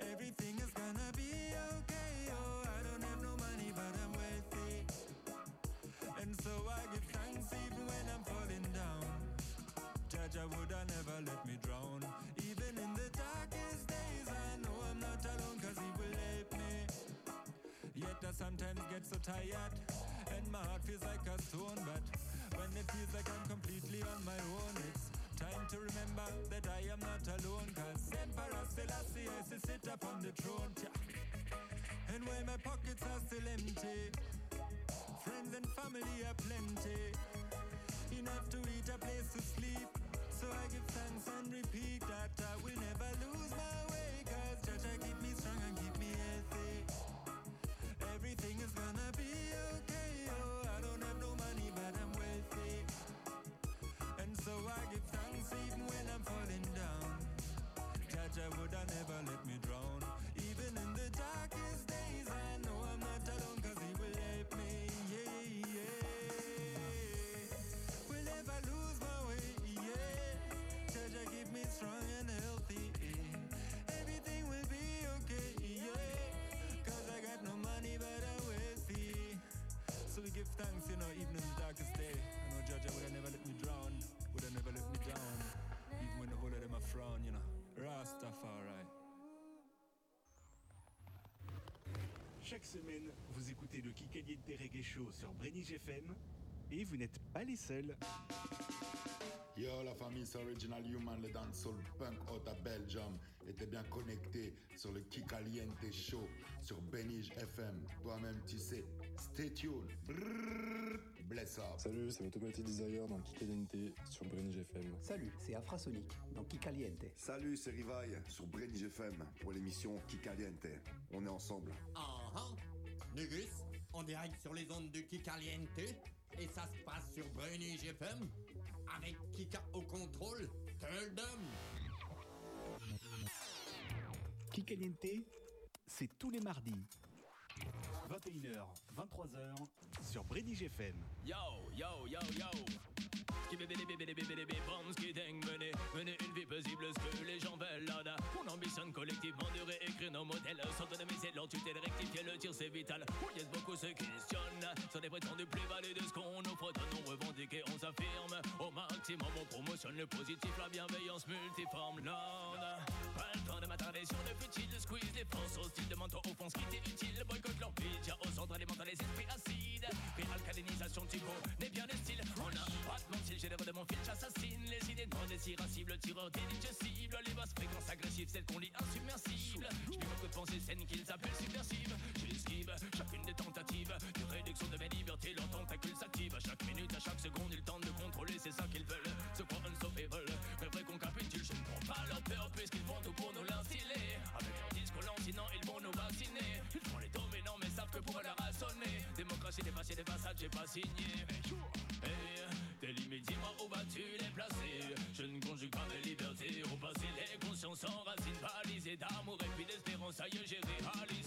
Everything is gonna be okay. Oh, I don't have no money, but I'm wealthy. And so I give thanks even when I'm falling down. Jaja would I never let me drown. Even in the darkest days, I know I'm not alone cause he will help me. Yet I sometimes get so tired my heart feels like a stone. But when it feels like I'm completely on my own, it's time to remember that I am not alone. Cause Emperor Selassie has to sit up on the throne. And when my pockets are still empty, friends and family are plenty. Enough to eat, a place to sleep. So I give thanks and repeat that I will never lose my way. Cause Jaja keep me strong and keep me healthy. Everything is gonna be okay. Let me drown. Chaque semaine, vous écoutez le Kikaliente Reggae Show sur Brenige FM et vous n'êtes pas les seuls. Yo, la famille, c'est Original Human, le dancehall punk out à Belgium. T'es bien connecté sur le Kikaliente Show sur Benige FM. Toi-même, tu sais. Stay tuned. Brrr, bless up. Salut, c'est Automatic Desire dans Kikaliente sur Brenige FM. Salut, c'est Afrasonic dans Kikaliente. Salut, c'est Rivaille sur Brenige FM pour l'émission Kikaliente. On est ensemble. Ah ah Nugus, en direct sur les ondes de Kikaliente. Et ça se passe sur Bruni GFM. Avec Kika au contrôle. Tell them. Kikaliente, c'est tous les mardis. 21h, 23h sur Brédige FM. Yo, yo, yo, yo. Mener, mener une vie paisible, ce que les gens veulent là On ambitionne collectivement de réécrire nos modèles S'autonomiser leur tutelle, rectifier le tir c'est vital. On yes beaucoup se questionnent Sur les prétendus plus valides de ce qu'on offre donne, on revendique et on s'affirme promotionne le positif, la bienveillance multiforme. Non, pas le temps de m'attarder sur le futile, de squeeze les forces hostiles, de manteau offense qui t'est utile, boycott leur pitch, au centre mentales, les esprits acides, réalcalinisation, typo, n'est bien des styles. On a pas de mentir, généreux de mon fil, j'assassine les idées non désiracibles, tireur d'indigestible, les basses fréquences agressives, celles qu'on lit insubmersibles. Je beaucoup de pensées saines qu'ils appellent subversives. J'esquive chacune des tentatives de réduction de mes libertés, leurs puisqu'ils font tout pour nous l'instiller. Avec leur discours lancinant, ils vont nous vacciner. Ils font les dominants, mais savent que pour leur assonner. Démocratie dépassée, des façades, j'ai pas signé. Hey, tes limites, dis-moi où vas-tu les placer? Je ne conjugue pas mes libertés au Les consciences enracinent, balisées d'amour et puis d'espérance est, j'ai réalisé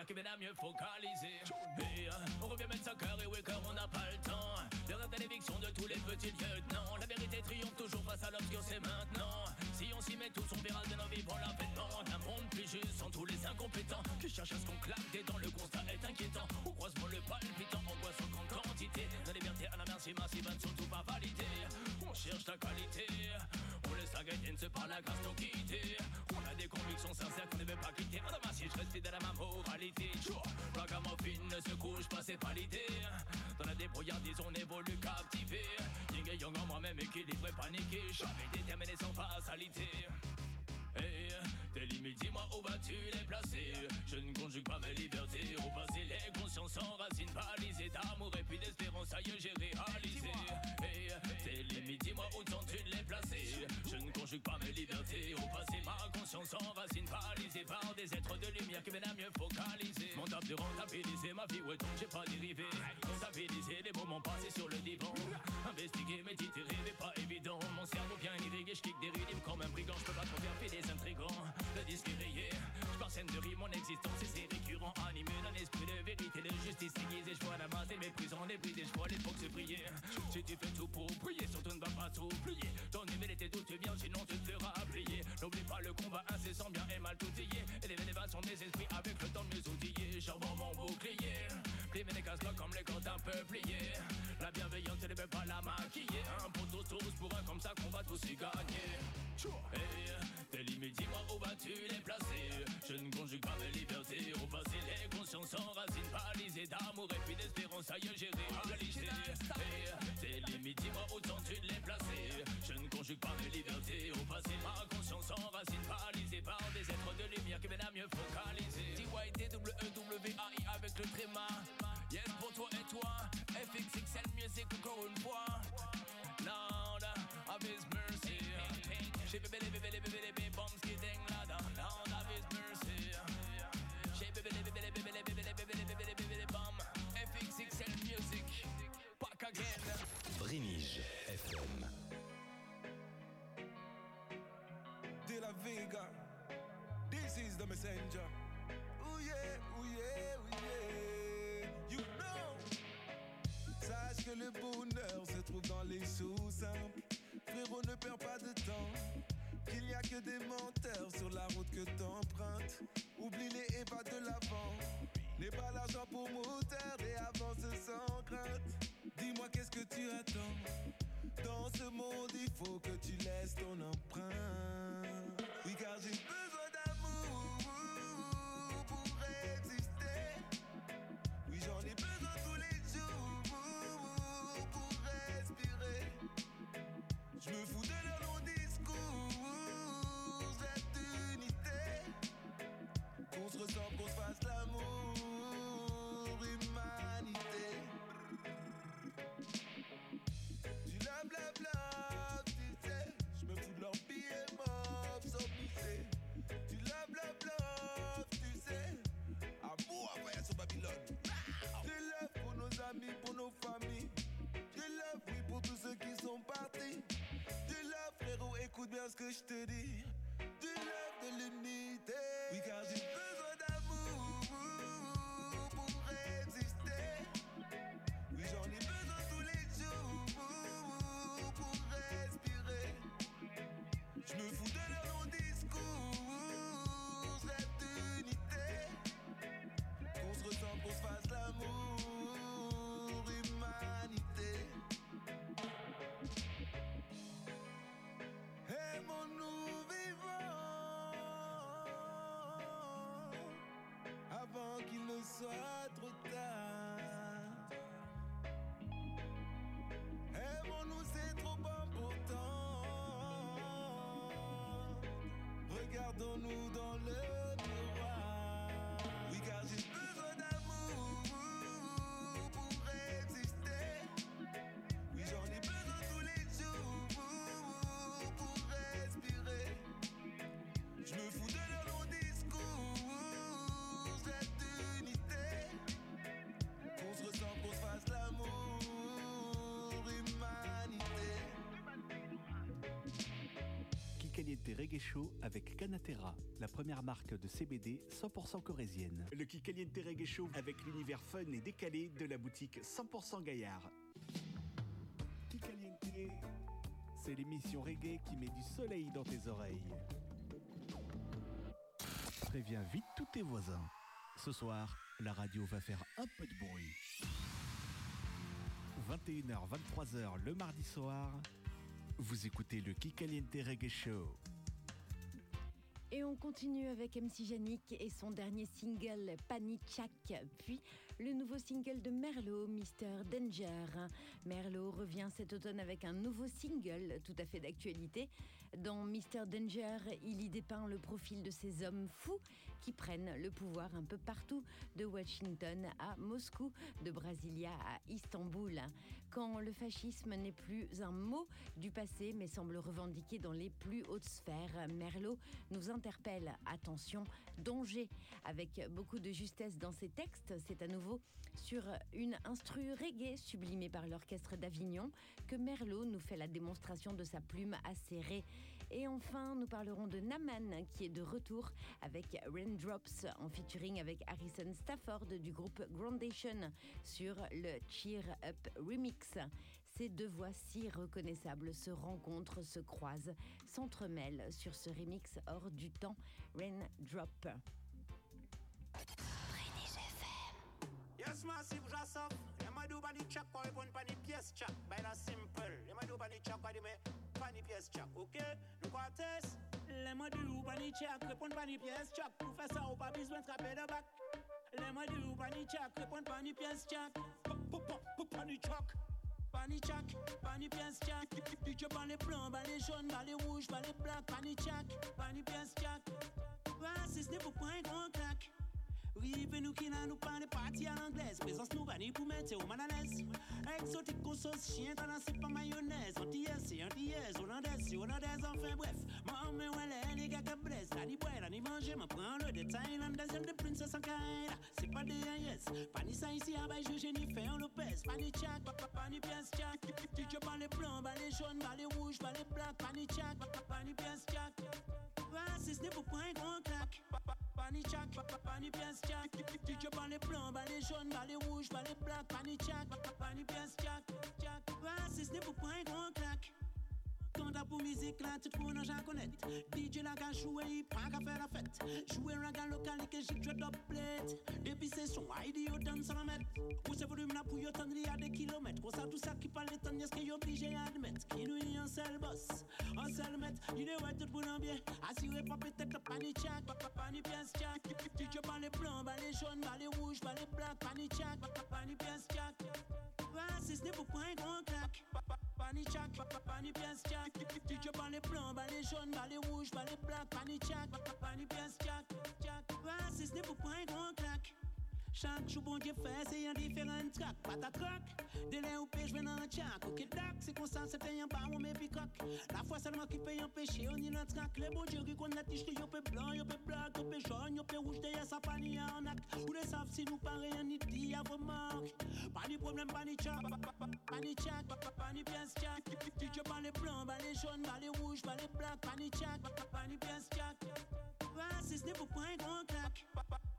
de Qui m'aident à mieux focaliser. Hey, on revient mettre sa cœur et car on n'a pas le temps. Derrière l'éviction de tous les petits lieutenants. La vérité triomphe toujours face à l'obscur, c'est maintenant. Si on s'y met tous, on verra de nos vies pour l'avènement D'un monde plus juste sans tous les incompétents. Qui cherchent à ce qu'on claque des le constat est inquiétant. Au croisement le palpitant, angoisse en grande quantité. La liberté à la merci massive, surtout pas validée. On cherche la qualité, on laisse la gaieté, ne se par la grâce nous quitter On a des convictions sincères qu'on ne veut pas quitter si je reste fidèle à ma moralité Ragamuffin ne se couche pas, c'est pas l'idée. Dans la débrouillardise on évolue captivé. Ying et Yang en moi-même équilibré, paniqué Jamais déterminé sans fatalité Hey, tes limites, dis-moi où vas-tu les placer? Je ne conjugue pas mes libertés. Au passé Les consciences enracinent, balisées d'amour et puis d'espérance est, j'ai réalisé. Hey, tes limites, dis-moi où tentes-tu de les placer? Je ne conjugue pas mes libertés. Au passé Ma conscience enracine, balisée par des êtres de lumière Qui viennent à mieux focaliser. Mon table de rentabiliser ma vie, ouais donc j'ai pas dérivé. Comptabiliser les moments passés sur le divan. Investiguer, méditer, rêver, pas évident. Mon cerveau bien irrigué, je kick des rythmes comme un brigand. Je peux pas trop faire des intrigants. Le disque est rayé. Je scène de rime, mon existence et de vérité, de justice aiguisée Je vois la masse des méprisants, des brisés, je vois l'époque se briller Si tu fais tout pour briller, surtout ne va pas s'oublier Ton humilité d'où tu viens, sinon tu te feras plier N'oublie pas le combat incessant, bien et mal tout lié Et l'élévation des esprits avec le temps de mieux outiller Charbon mon bouclier. Plier des casques comme les cordes un peu pliées La bienveillance, elle ne veut pas la maquiller. Un pour tous, tous pour un, comme ça qu'on va tous y gagner. Hey, tes limites, dis-moi où vas-tu les placer? Je ne conjugue pas mes libertés Les consciences enracinent, balisées d'amour et puis d'espérance est, j'ai réalisé. Tes limites, dis-moi tentes-tu de les placer. Je ne conjugue pas mes libertés au passé. Ma conscience enracine, balisée par des êtres de lumière Qui viennent à mieux focaliser. T-Y-T-W-E-W-A-I avec le tréma. Yes pour toi et toi. FXXL Music encore une fois. Lord of His mercy. She be billy Ne perds pas de temps. Qu'il n'y a que des menteurs sur la route que t'empruntes. Oublie-les et va de l'avant. N'aie pas l'argent pour moteur et avance sans crainte. Dis-moi qu'est-ce que tu attends? Dans ce monde, il faut que tu laisses ton empreinte. Oui, car j'ai besoin frérot, écoute bien soit trop tard. Aimons-nous, c'est trop important. Regardons-nous dans le miroir. Kikaliente Reggae Show avec Canatera, la première marque de CBD 100% corésienne. Le Kikaliente Reggae Show avec l'univers fun et décalé de la boutique 100% Gaillard. Kikaliente, c'est l'émission reggae qui met du soleil dans tes oreilles. Préviens vite tous tes voisins. Ce soir, la radio va faire un peu de bruit. 21h, 23h le mardi soir, vous écoutez le Kikaliente Reggae Show. Et on continue avec MC Yannick et son dernier single Panichak, puis le nouveau single de Merlot, Mr. Danger. Merlot revient cet automne avec un nouveau single tout à fait d'actualité. Dans Mr. Danger, il y dépeint le profil de ces hommes fous qui prennent le pouvoir un peu partout, de Washington à Moscou, de Brasilia à Istanbul. Quand le fascisme n'est plus un mot du passé mais semble revendiqué dans les plus hautes sphères, Merlot nous interpelle. Attention, danger. Avec beaucoup de justesse dans ses textes, c'est à nouveau sur une instru reggae sublimée par l'orchestre d'Avignon que Merlot nous fait la démonstration de sa plume acérée. Et enfin, nous parlerons de Naman qui est de retour avec Raindrops en featuring avec Harrison Stafford du groupe Groundation sur le Cheer Up Remix. Ces deux voix si reconnaissables se rencontrent, se croisent, s'entremêlent sur ce remix hors du temps Raindrop. Yes, massive up. Them a do body check or even panny PS check. By the simple. Them a do body check or me panny PS check. Okay? Look at this. Them a do body check. Répond panny PS check. Pour faire ça, ou pas besoin de trapper de bac. Them a do body check. Répond panny PS check. Panny check. Panny check, panny pièce check. DJ les jaunes, ban les rouges, ban les blancs. Panny check, panny pièce check. Raciste n'est pour point grand claque. Rive nous qui n'a nous pas de parties à l'anglaise. Présence nous vanille pour mettre au mal à l'aise. Exotique qu'on sauce chien, t'en c'est pas mayonnaise. Antillaise, c'est antillaise, hollandaise, c'est hollandaise. Enfin bref, maman, mais ouais, les gars qui blessent. La ni boire, la ni manger, me prend le Thaïlande, deuxième de princesse en Kaila. C'est pas des yes. Pas ni ça ici, à bail, je Jennifer Lopez. Pas ni tchac, pas ni pièce tchac. Tu pas les blancs, pas les jaunes, pas les rouges, pas les blancs. Pas ni tchac, pas ni pièce tchac. Raciste n'est pour point grand claque. Pani chak, pani pièce chak. DJ ban les blancs, ban les jaunes, ban les rouges, ban les blancs. Pani chak, pani pièce chak. Raciste n'est pour point grand claque. Quand t'as pour musique là, tout le monde j'en connaît. DJ là qu'à jouer, il prend qu'à faire la fête. Jouer raga local et que j'ai dread up plate. Depuis c'est son ID, au danse à la mettre. Pour ce volume là, pour y attendre, il y a des kilomètres. Pour ça, tout ça qui parle de temps, est-ce qu'il est obligé à admettre? Qui nous y un seul boss, un seul maître? Il est ouais, tout le monde bien. Assuré pas peut-être le panic check, panic pièce check. DJ ban les blancs, ban les jaunes, ban les rouges, ban les blancs. Panic check, panic pièce check. Raciste n'est pour point un grand claque. Pani check, pani pièce check. DJ ban les blancs, ban les jaunes, ban les rouges, ban les blancs. Pani check, pani pièce check. Raciste n'est pour point un grand claque. Chaque jour, bon Dieu fait, c'est un différent track. Pas ta croc, de l'air ou pêche, un tchac. Ok, dac, c'est comme ça, c'est un bar, on. La fois seulement qui paye péché, on y track. Les bon Dieu qui connaît tige, yo peut blanc, yo peut blanc, yo peut jaune, rouge, derrière sa acte. Ou les savent si nous remarque. Pas de problème, pas de tchac, pas de tchac, pas pas les blancs, pas les jaunes, pas les rouges, pas les pas de tchac, pas.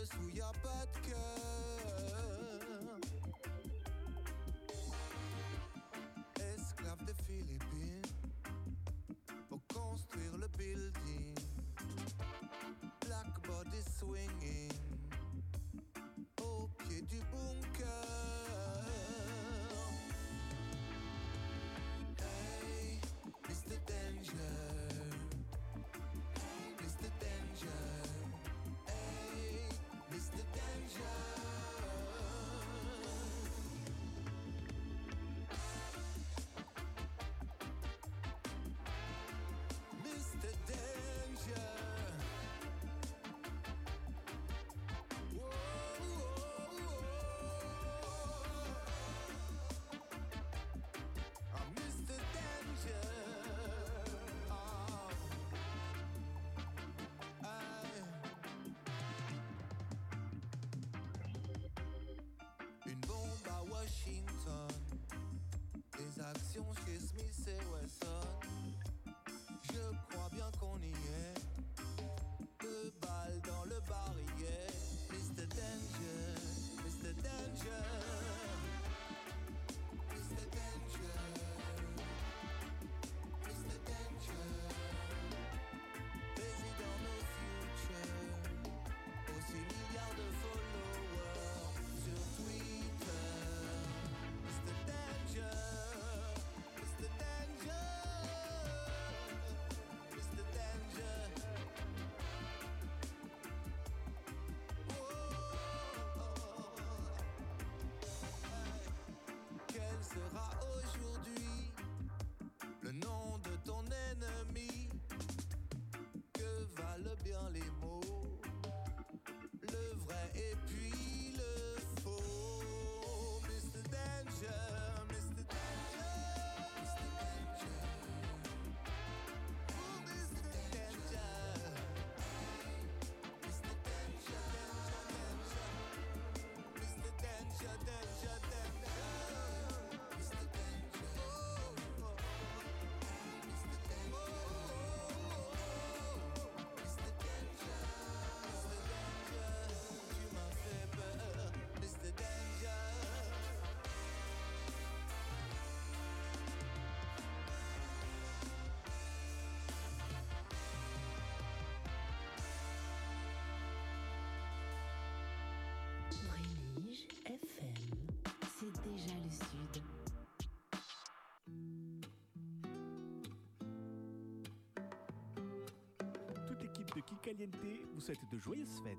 dessous, y a pas de. FM. C'est déjà le Sud. Toute l'équipe de Kikaliente vous souhaite de joyeuses fêtes.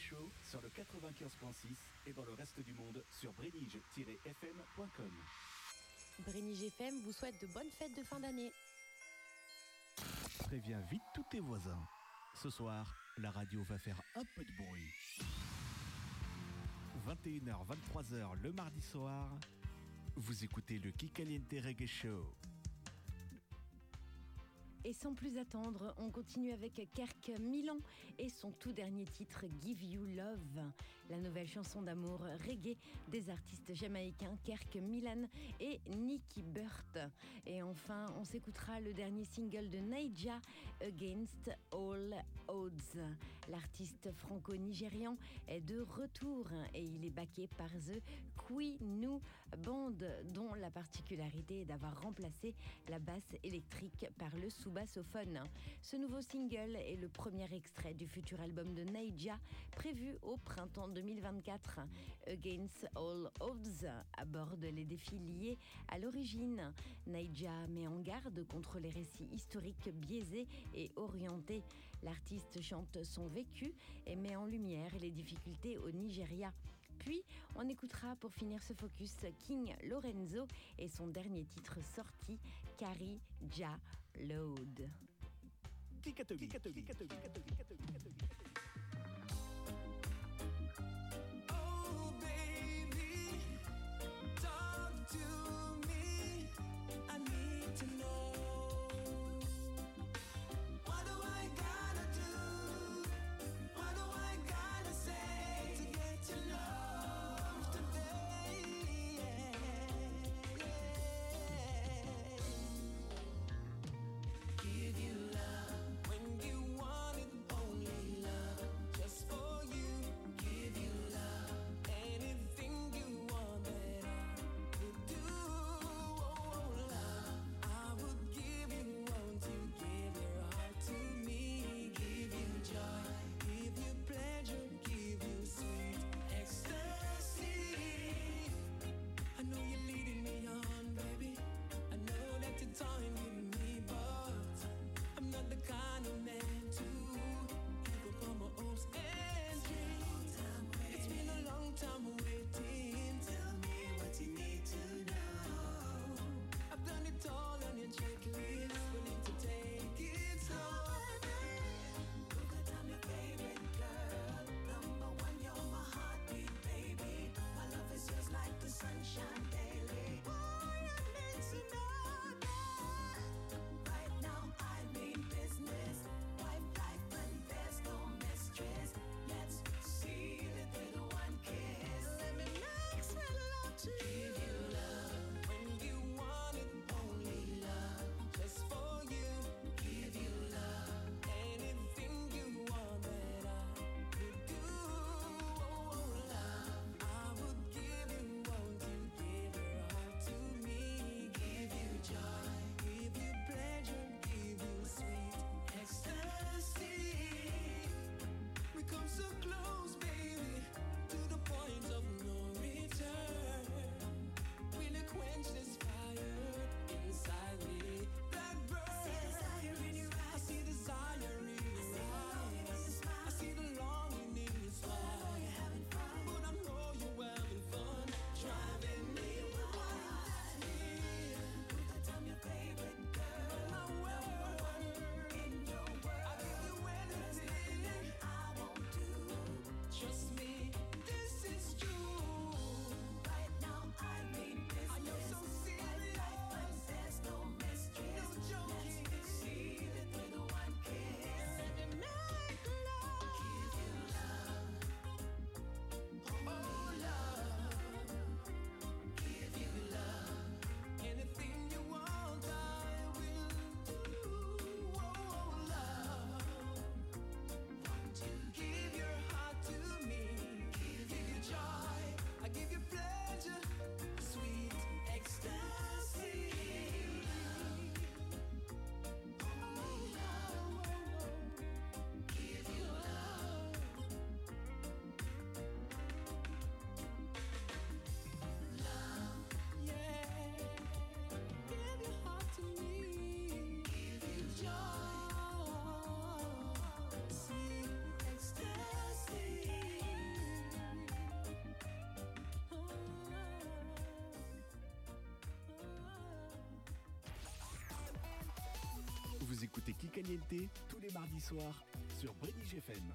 Show sur le 95.6 et dans le reste du monde sur brélige-fm.com. Brénige FM vous souhaite de bonnes fêtes de fin d'année. Préviens vite tous tes voisins. Ce soir, la radio va faire un peu de bruit. 21h, 23h le mardi soir, vous écoutez le Kikaliente Reggae Show. Et sans plus attendre, on continue avec Kerk Milan et son tout dernier titre Give You Love, la nouvelle chanson d'amour reggae des artistes jamaïcains Kerk Milan et Nicky Burt. Et enfin, on s'écoutera le dernier single de Naija, Against All Odds. L'artiste franco-nigérian est de retour et il est backé par The Queenu Band, dont la particularité est d'avoir remplacé la basse électrique par le sous-bassophone. Ce nouveau single est le premier extrait du futur album de Naija, prévu au printemps 2024. Against All Odds aborde les défis liés à l'origine. Naija met en garde contre les récits historiques biaisés et orientés. L'artiste chante son vécu et met en lumière les difficultés au Nigeria. Puis, on écoutera pour finir ce focus King Lorenzo et son dernier titre sorti, Carrie Ja Load. Vous écoutez Kikaliente tous les mardis soirs sur Brédige FM.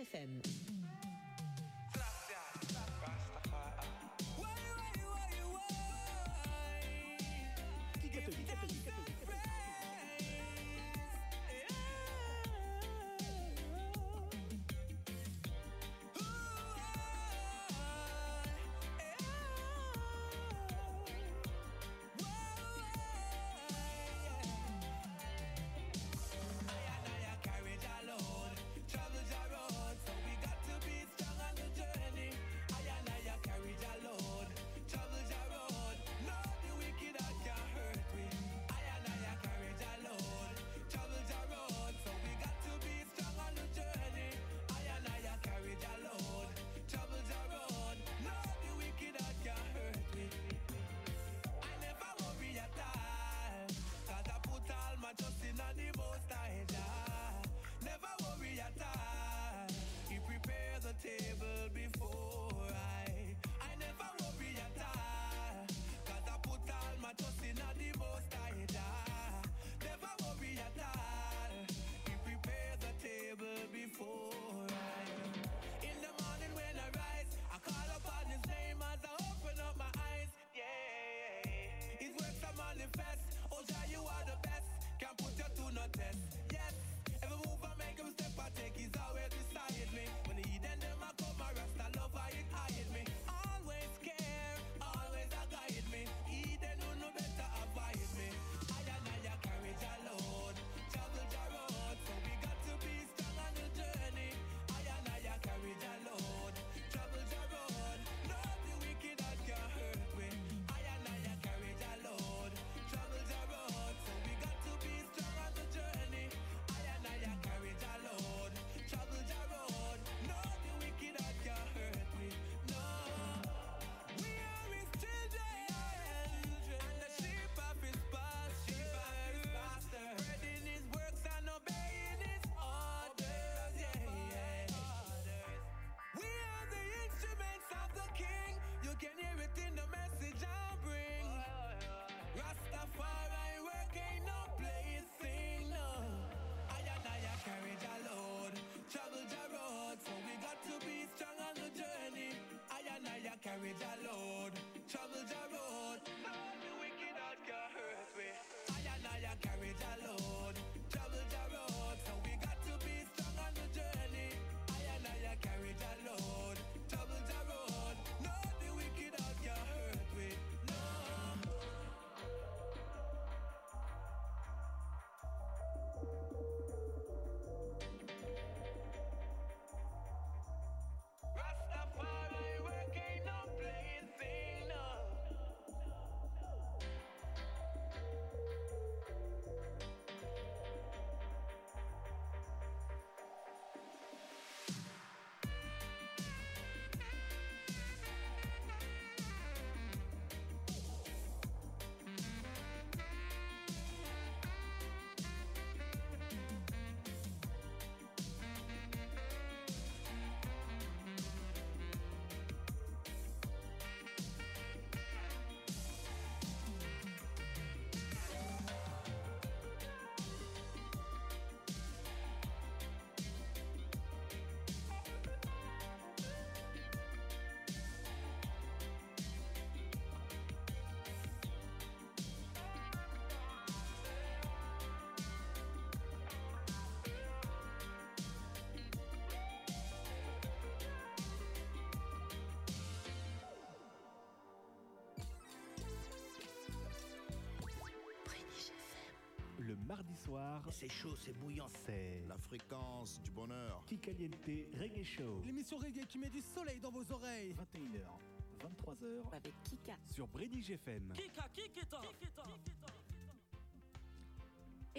FM. Mardi soir. C'est chaud, c'est bouillant. C'est La fréquence du bonheur. Kikaliente Reggae Show. L'émission reggae qui met du soleil dans vos oreilles. 21h, 23h. Avec Kika. Sur Brédige FM. Kika, Kikita.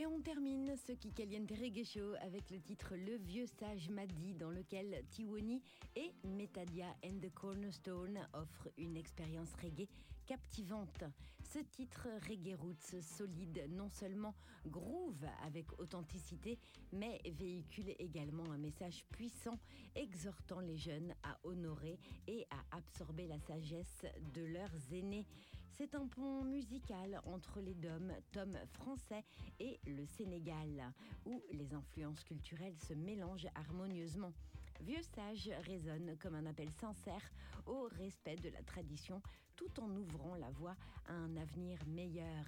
Et on termine ce qui Caliente Reggae Show avec le titre Le Vieux Sage Madi, dans lequel Tiwoni et Metadia and the Cornerstone offrent une expérience reggae captivante. Ce titre reggae roots solide, non seulement groove avec authenticité, mais véhicule également un message puissant exhortant les jeunes à honorer et à absorber la sagesse de leurs aînés. C'est un pont musical entre les DOM, tomes français et le Sénégal, où les influences culturelles se mélangent harmonieusement. Vieux Sage résonne comme un appel sincère au respect de la tradition tout en ouvrant la voie à un avenir meilleur.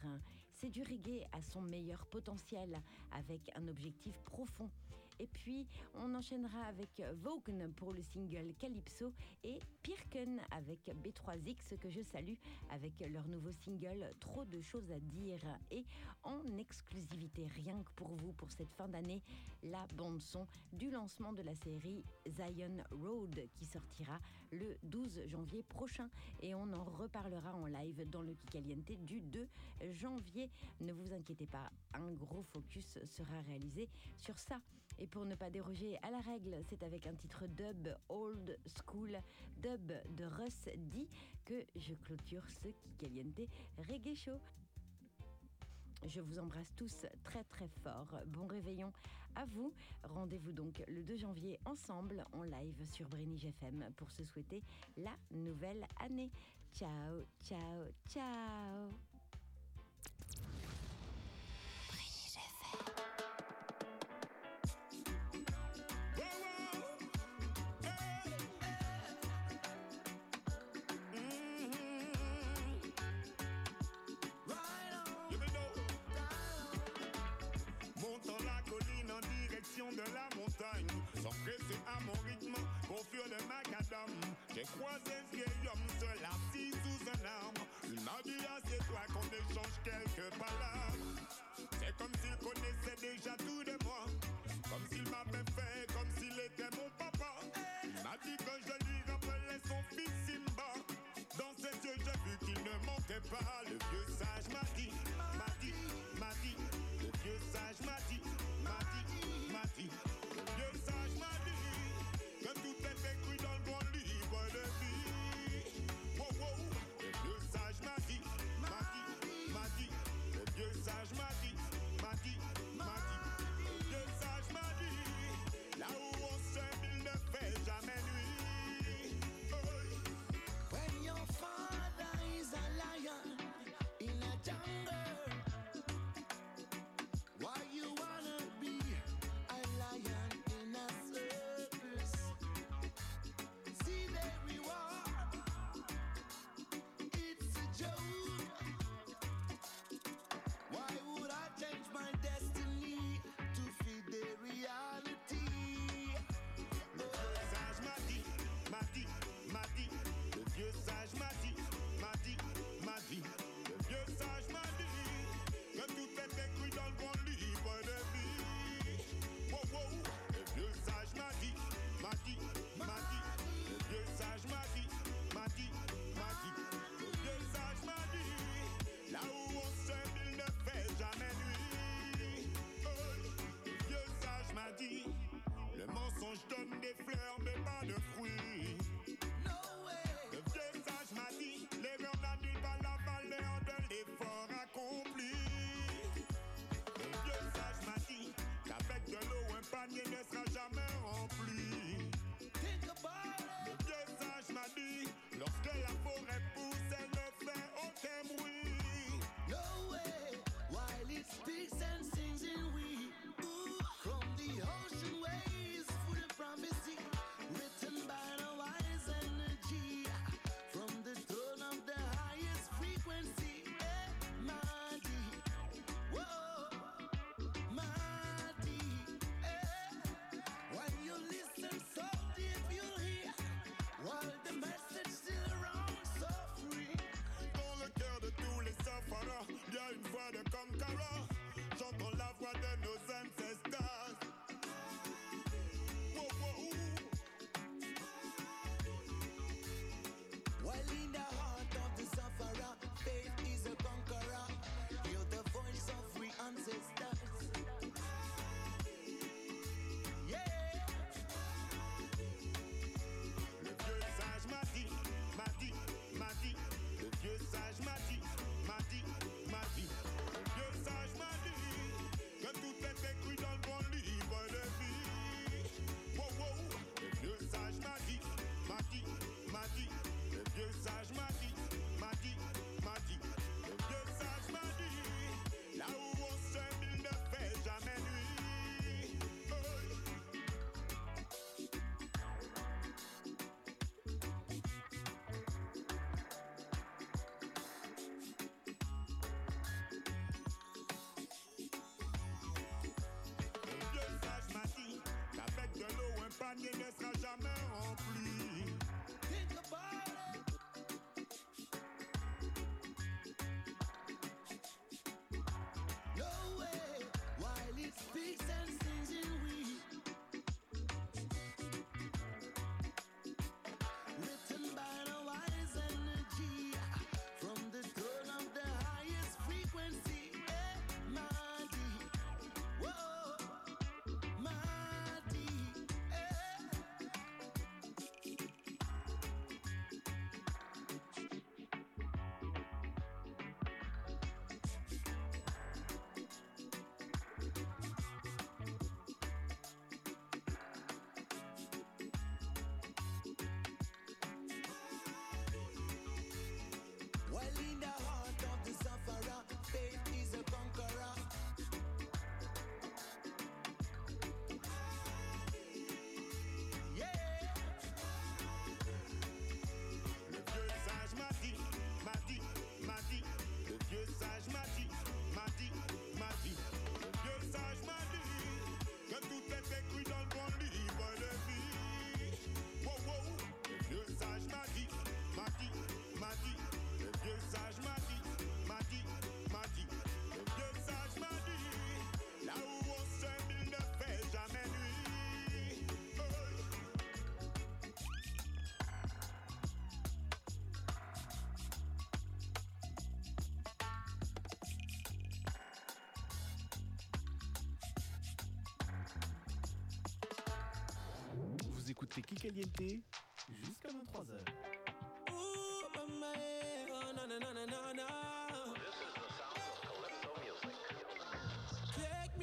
C'est du reggae à son meilleur potentiel, avec un objectif profond. Et puis, on enchaînera avec Vogue pour le single Calypso et Pirken avec B3X que je salue avec leur nouveau single Trop de choses à dire. Et en exclusivité, rien que pour vous, pour cette fin d'année, la bande-son du lancement de la série Zion Road qui sortira le 12 janvier prochain. Et on en reparlera en live dans le Kikaliente du 2 janvier. Ne vous inquiétez pas, un gros focus sera réalisé sur ça. Et pour ne pas déroger à la règle, c'est avec un titre dub old school, dub de Russ D, que je clôture ce Kikaliente Reggae Show. Je vous embrasse tous très très fort. Bon réveillon à vous. Rendez-vous donc le 2 janvier ensemble en live sur Brénige FM pour se souhaiter la nouvelle année. Ciao, ciao, ciao. De la montagne. Sans presser à mon rythme, confus de macadam J'ai croisé ce vieil homme seul assis sous un arbre. Il m'a dit assez toi qu'on échange quelques palabres C'est comme s'il connaissait déjà tout de moi. Comme s'il m'avait fait, comme s'il était mon papa. Il m'a dit que je lui rappelais son fils Simba. Dans ses yeux j'ai vu qu'il ne manquait pas. Le vieux sage m'a dit, and you écoutez Kikaliente jusqu'à 23h. Ooh, mama, eh, oh, na, na, na, na, na, na. Take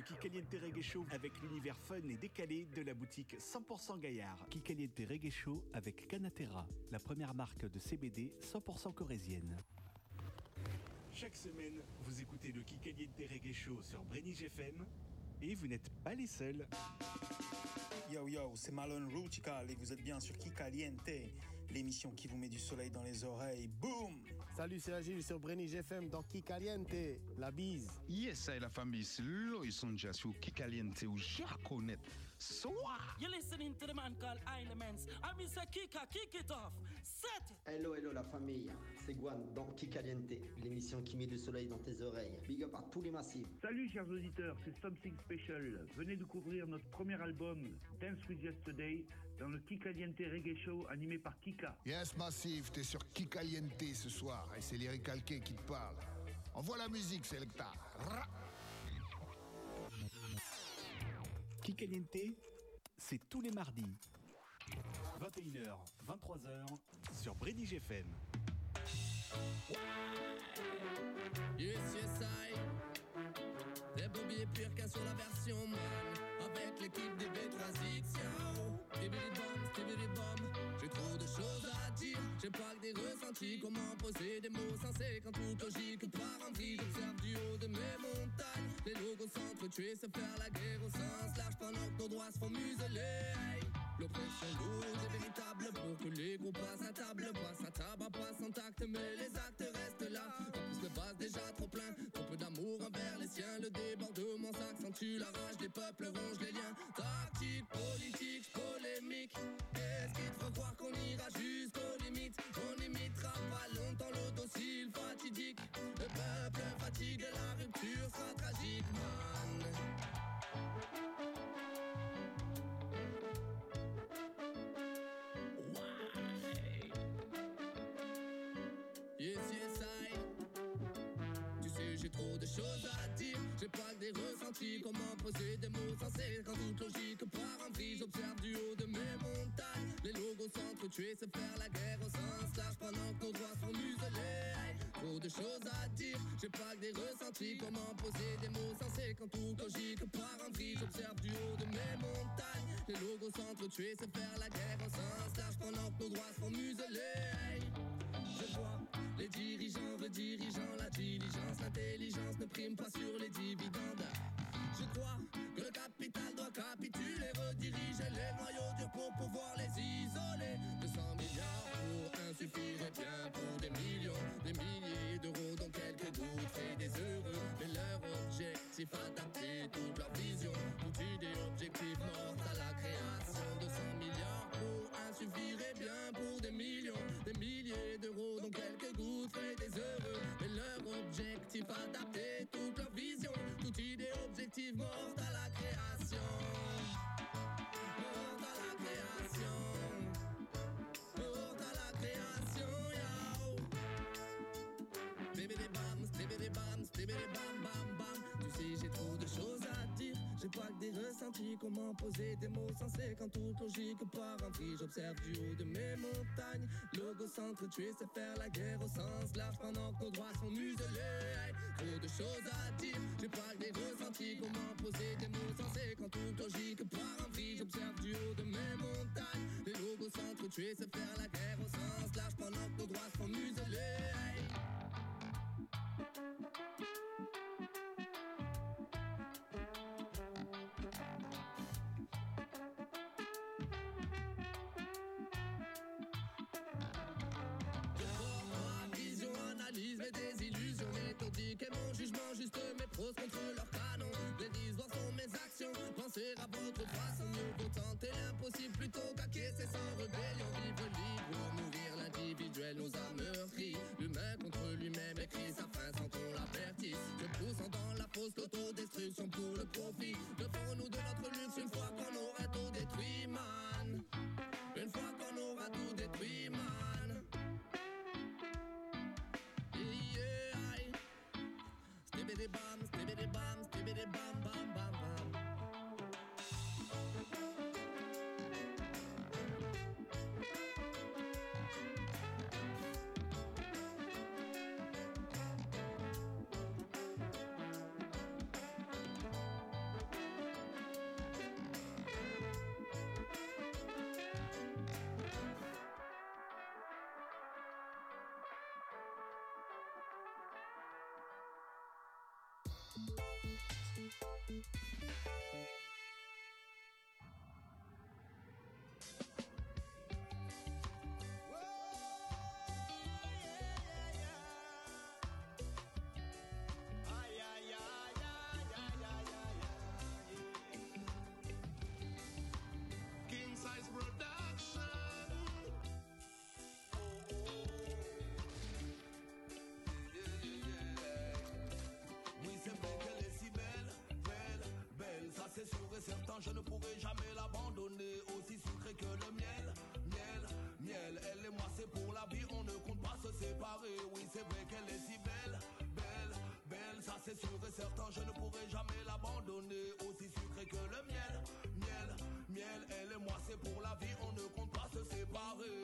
Le Kikaliente Reggae Show avec l'univers fun et décalé de la boutique 100% Gaillard. Kikaliente Reggae Show avec Canatera, la première marque de CBD 100% corésienne. Chaque semaine, vous écoutez le Kikaliente Reggae Show sur Brenige FM et vous n'êtes pas les seuls. Yo yo, c'est Malone Rutical et vous êtes bien sur Kikaliente, l'émission qui vous met du soleil dans les oreilles. Boum Salut, c'est Agile sur Brenige FM dans Kikaliente. La bise. Yes, la famille, c'est Loïs Sonja sur Kikaliente ou Jaconet. You're listening to the man called Elements. I'm Mr. Kika, kick it off. Set it. Hello, hello la famille, c'est Guan dans Kikaliente, l'émission qui met du soleil dans tes oreilles. Big up à tous les massifs. Salut chers auditeurs, c'est Something Special. Venez découvrir notre premier album Dance with Yesterday dans le Kikaliente Reggae Show animé par Kika. Yes, Massif, t'es sur Kikaliente ce soir et c'est Lyric Calqué qui te parle. Envoie la musique, Selecta. Ra- Kikaliente, c'est tous les mardis. 21h, 23h sur Brenige FM. Yes, yes, I. Des purs qu'un sur la version man. Avec l'équipe des B-Transition. Tibidi-bom, tibidi-bom. J'ai trop de à dire. J'ai pas que des ressentis. Comment poser des mots sensés quand toute logique part en vrille. J'observe du haut de mes montagnes. Les logos s'entretuer, se faire la guerre au sens large pendant que nos droits se font museler. L'oppression lourde est véritable pour que les groupes passent à table. Passe à tabac, passe en tact, mais les actes restent là. En plus, le déjà trop plein pour un les siens. Le débordement s'accentue, la rage des peuples ronge les liens. Tactique, politique, polémique. Est-ce qu'il faut croire qu'on ira jusqu'aux limites? On imitera pas longtemps le docile fatidique. Le peuple fatigue, la rupture sera tragique. J'ai pas que des ressentis. Comment poser des mots sensés quand toute logique part en vrille. J'observe du haut de mes montagnes. Les logos s'entretuer, se faire la guerre au sens large pendant que nos droits sont muselés. Trop de choses à dire, j'ai pas que des ressentis. Comment poser des mots sensés quand toute logique part en vrille. J'observe du haut de mes montagnes. Les logos s'entretuer, se faire la guerre au sens large pendant que nos droits sont muselés. Je vois les dirigeants redirigeants la diligence, l'intelligence ne prime pas sur les dividendes. Je crois que le capital doit capituler, rediriger les noyaux durs pour pouvoir les isoler. 200 milliards pour un bien pour des millions, des milliers d'euros dont quelques gouttes fait des heureux. Mais leur objectif adapté, toute leur vision, toute idée objectif morte à la création. 200 milliards pour un bien pour des millions, des milliers d'euros dont quelques gouttes fait des heureux. Mais leur objectif adapté, toute leur vision, toute idée objective morte à la création. J'ai pas que des ressentis. Comment poser des mots sensés quand toute logique part en vrille. J'observe du haut de mes montagnes. Logo s'entretuer, c'est faire la guerre au sens large pendant que nos droits sont muselés. Trop de choses à dire. J'ai pas que des ressentis. Comment poser des mots sensés quand toute logique part en vrille. J'observe du haut de mes montagnes. Les logos s'entretuer, c'est faire la guerre au sens large pendant que nos droits sont muselés. Pros contre leurs canons. Les histoires sont mes actions, pensez à votre façon. Mieux vaut tenter l'impossible plutôt qu'acquiescer sans rébellion. Vivre libre ou mourir l'individuel nous a meurtri. L'humain contre lui-même écrit sa fin sans qu'on l'avertisse. Se poussant dans la fausse autodestruction pour le profit. Devons-nous de notre luxe une fois qu'on aura tout détruit, man. Une fois qu'on aura tout détruit, man. thank you certain, je ne pourrai jamais l'abandonner. Aussi sucré que le miel, miel, miel. Elle et moi, c'est pour la vie, on ne compte pas se séparer. Oui, c'est vrai qu'elle est si belle, belle, belle. Ça, c'est sûr et certain, je ne pourrai jamais l'abandonner. Aussi sucré que le miel, miel, miel. Elle et moi, c'est pour la vie, on ne compte pas se séparer.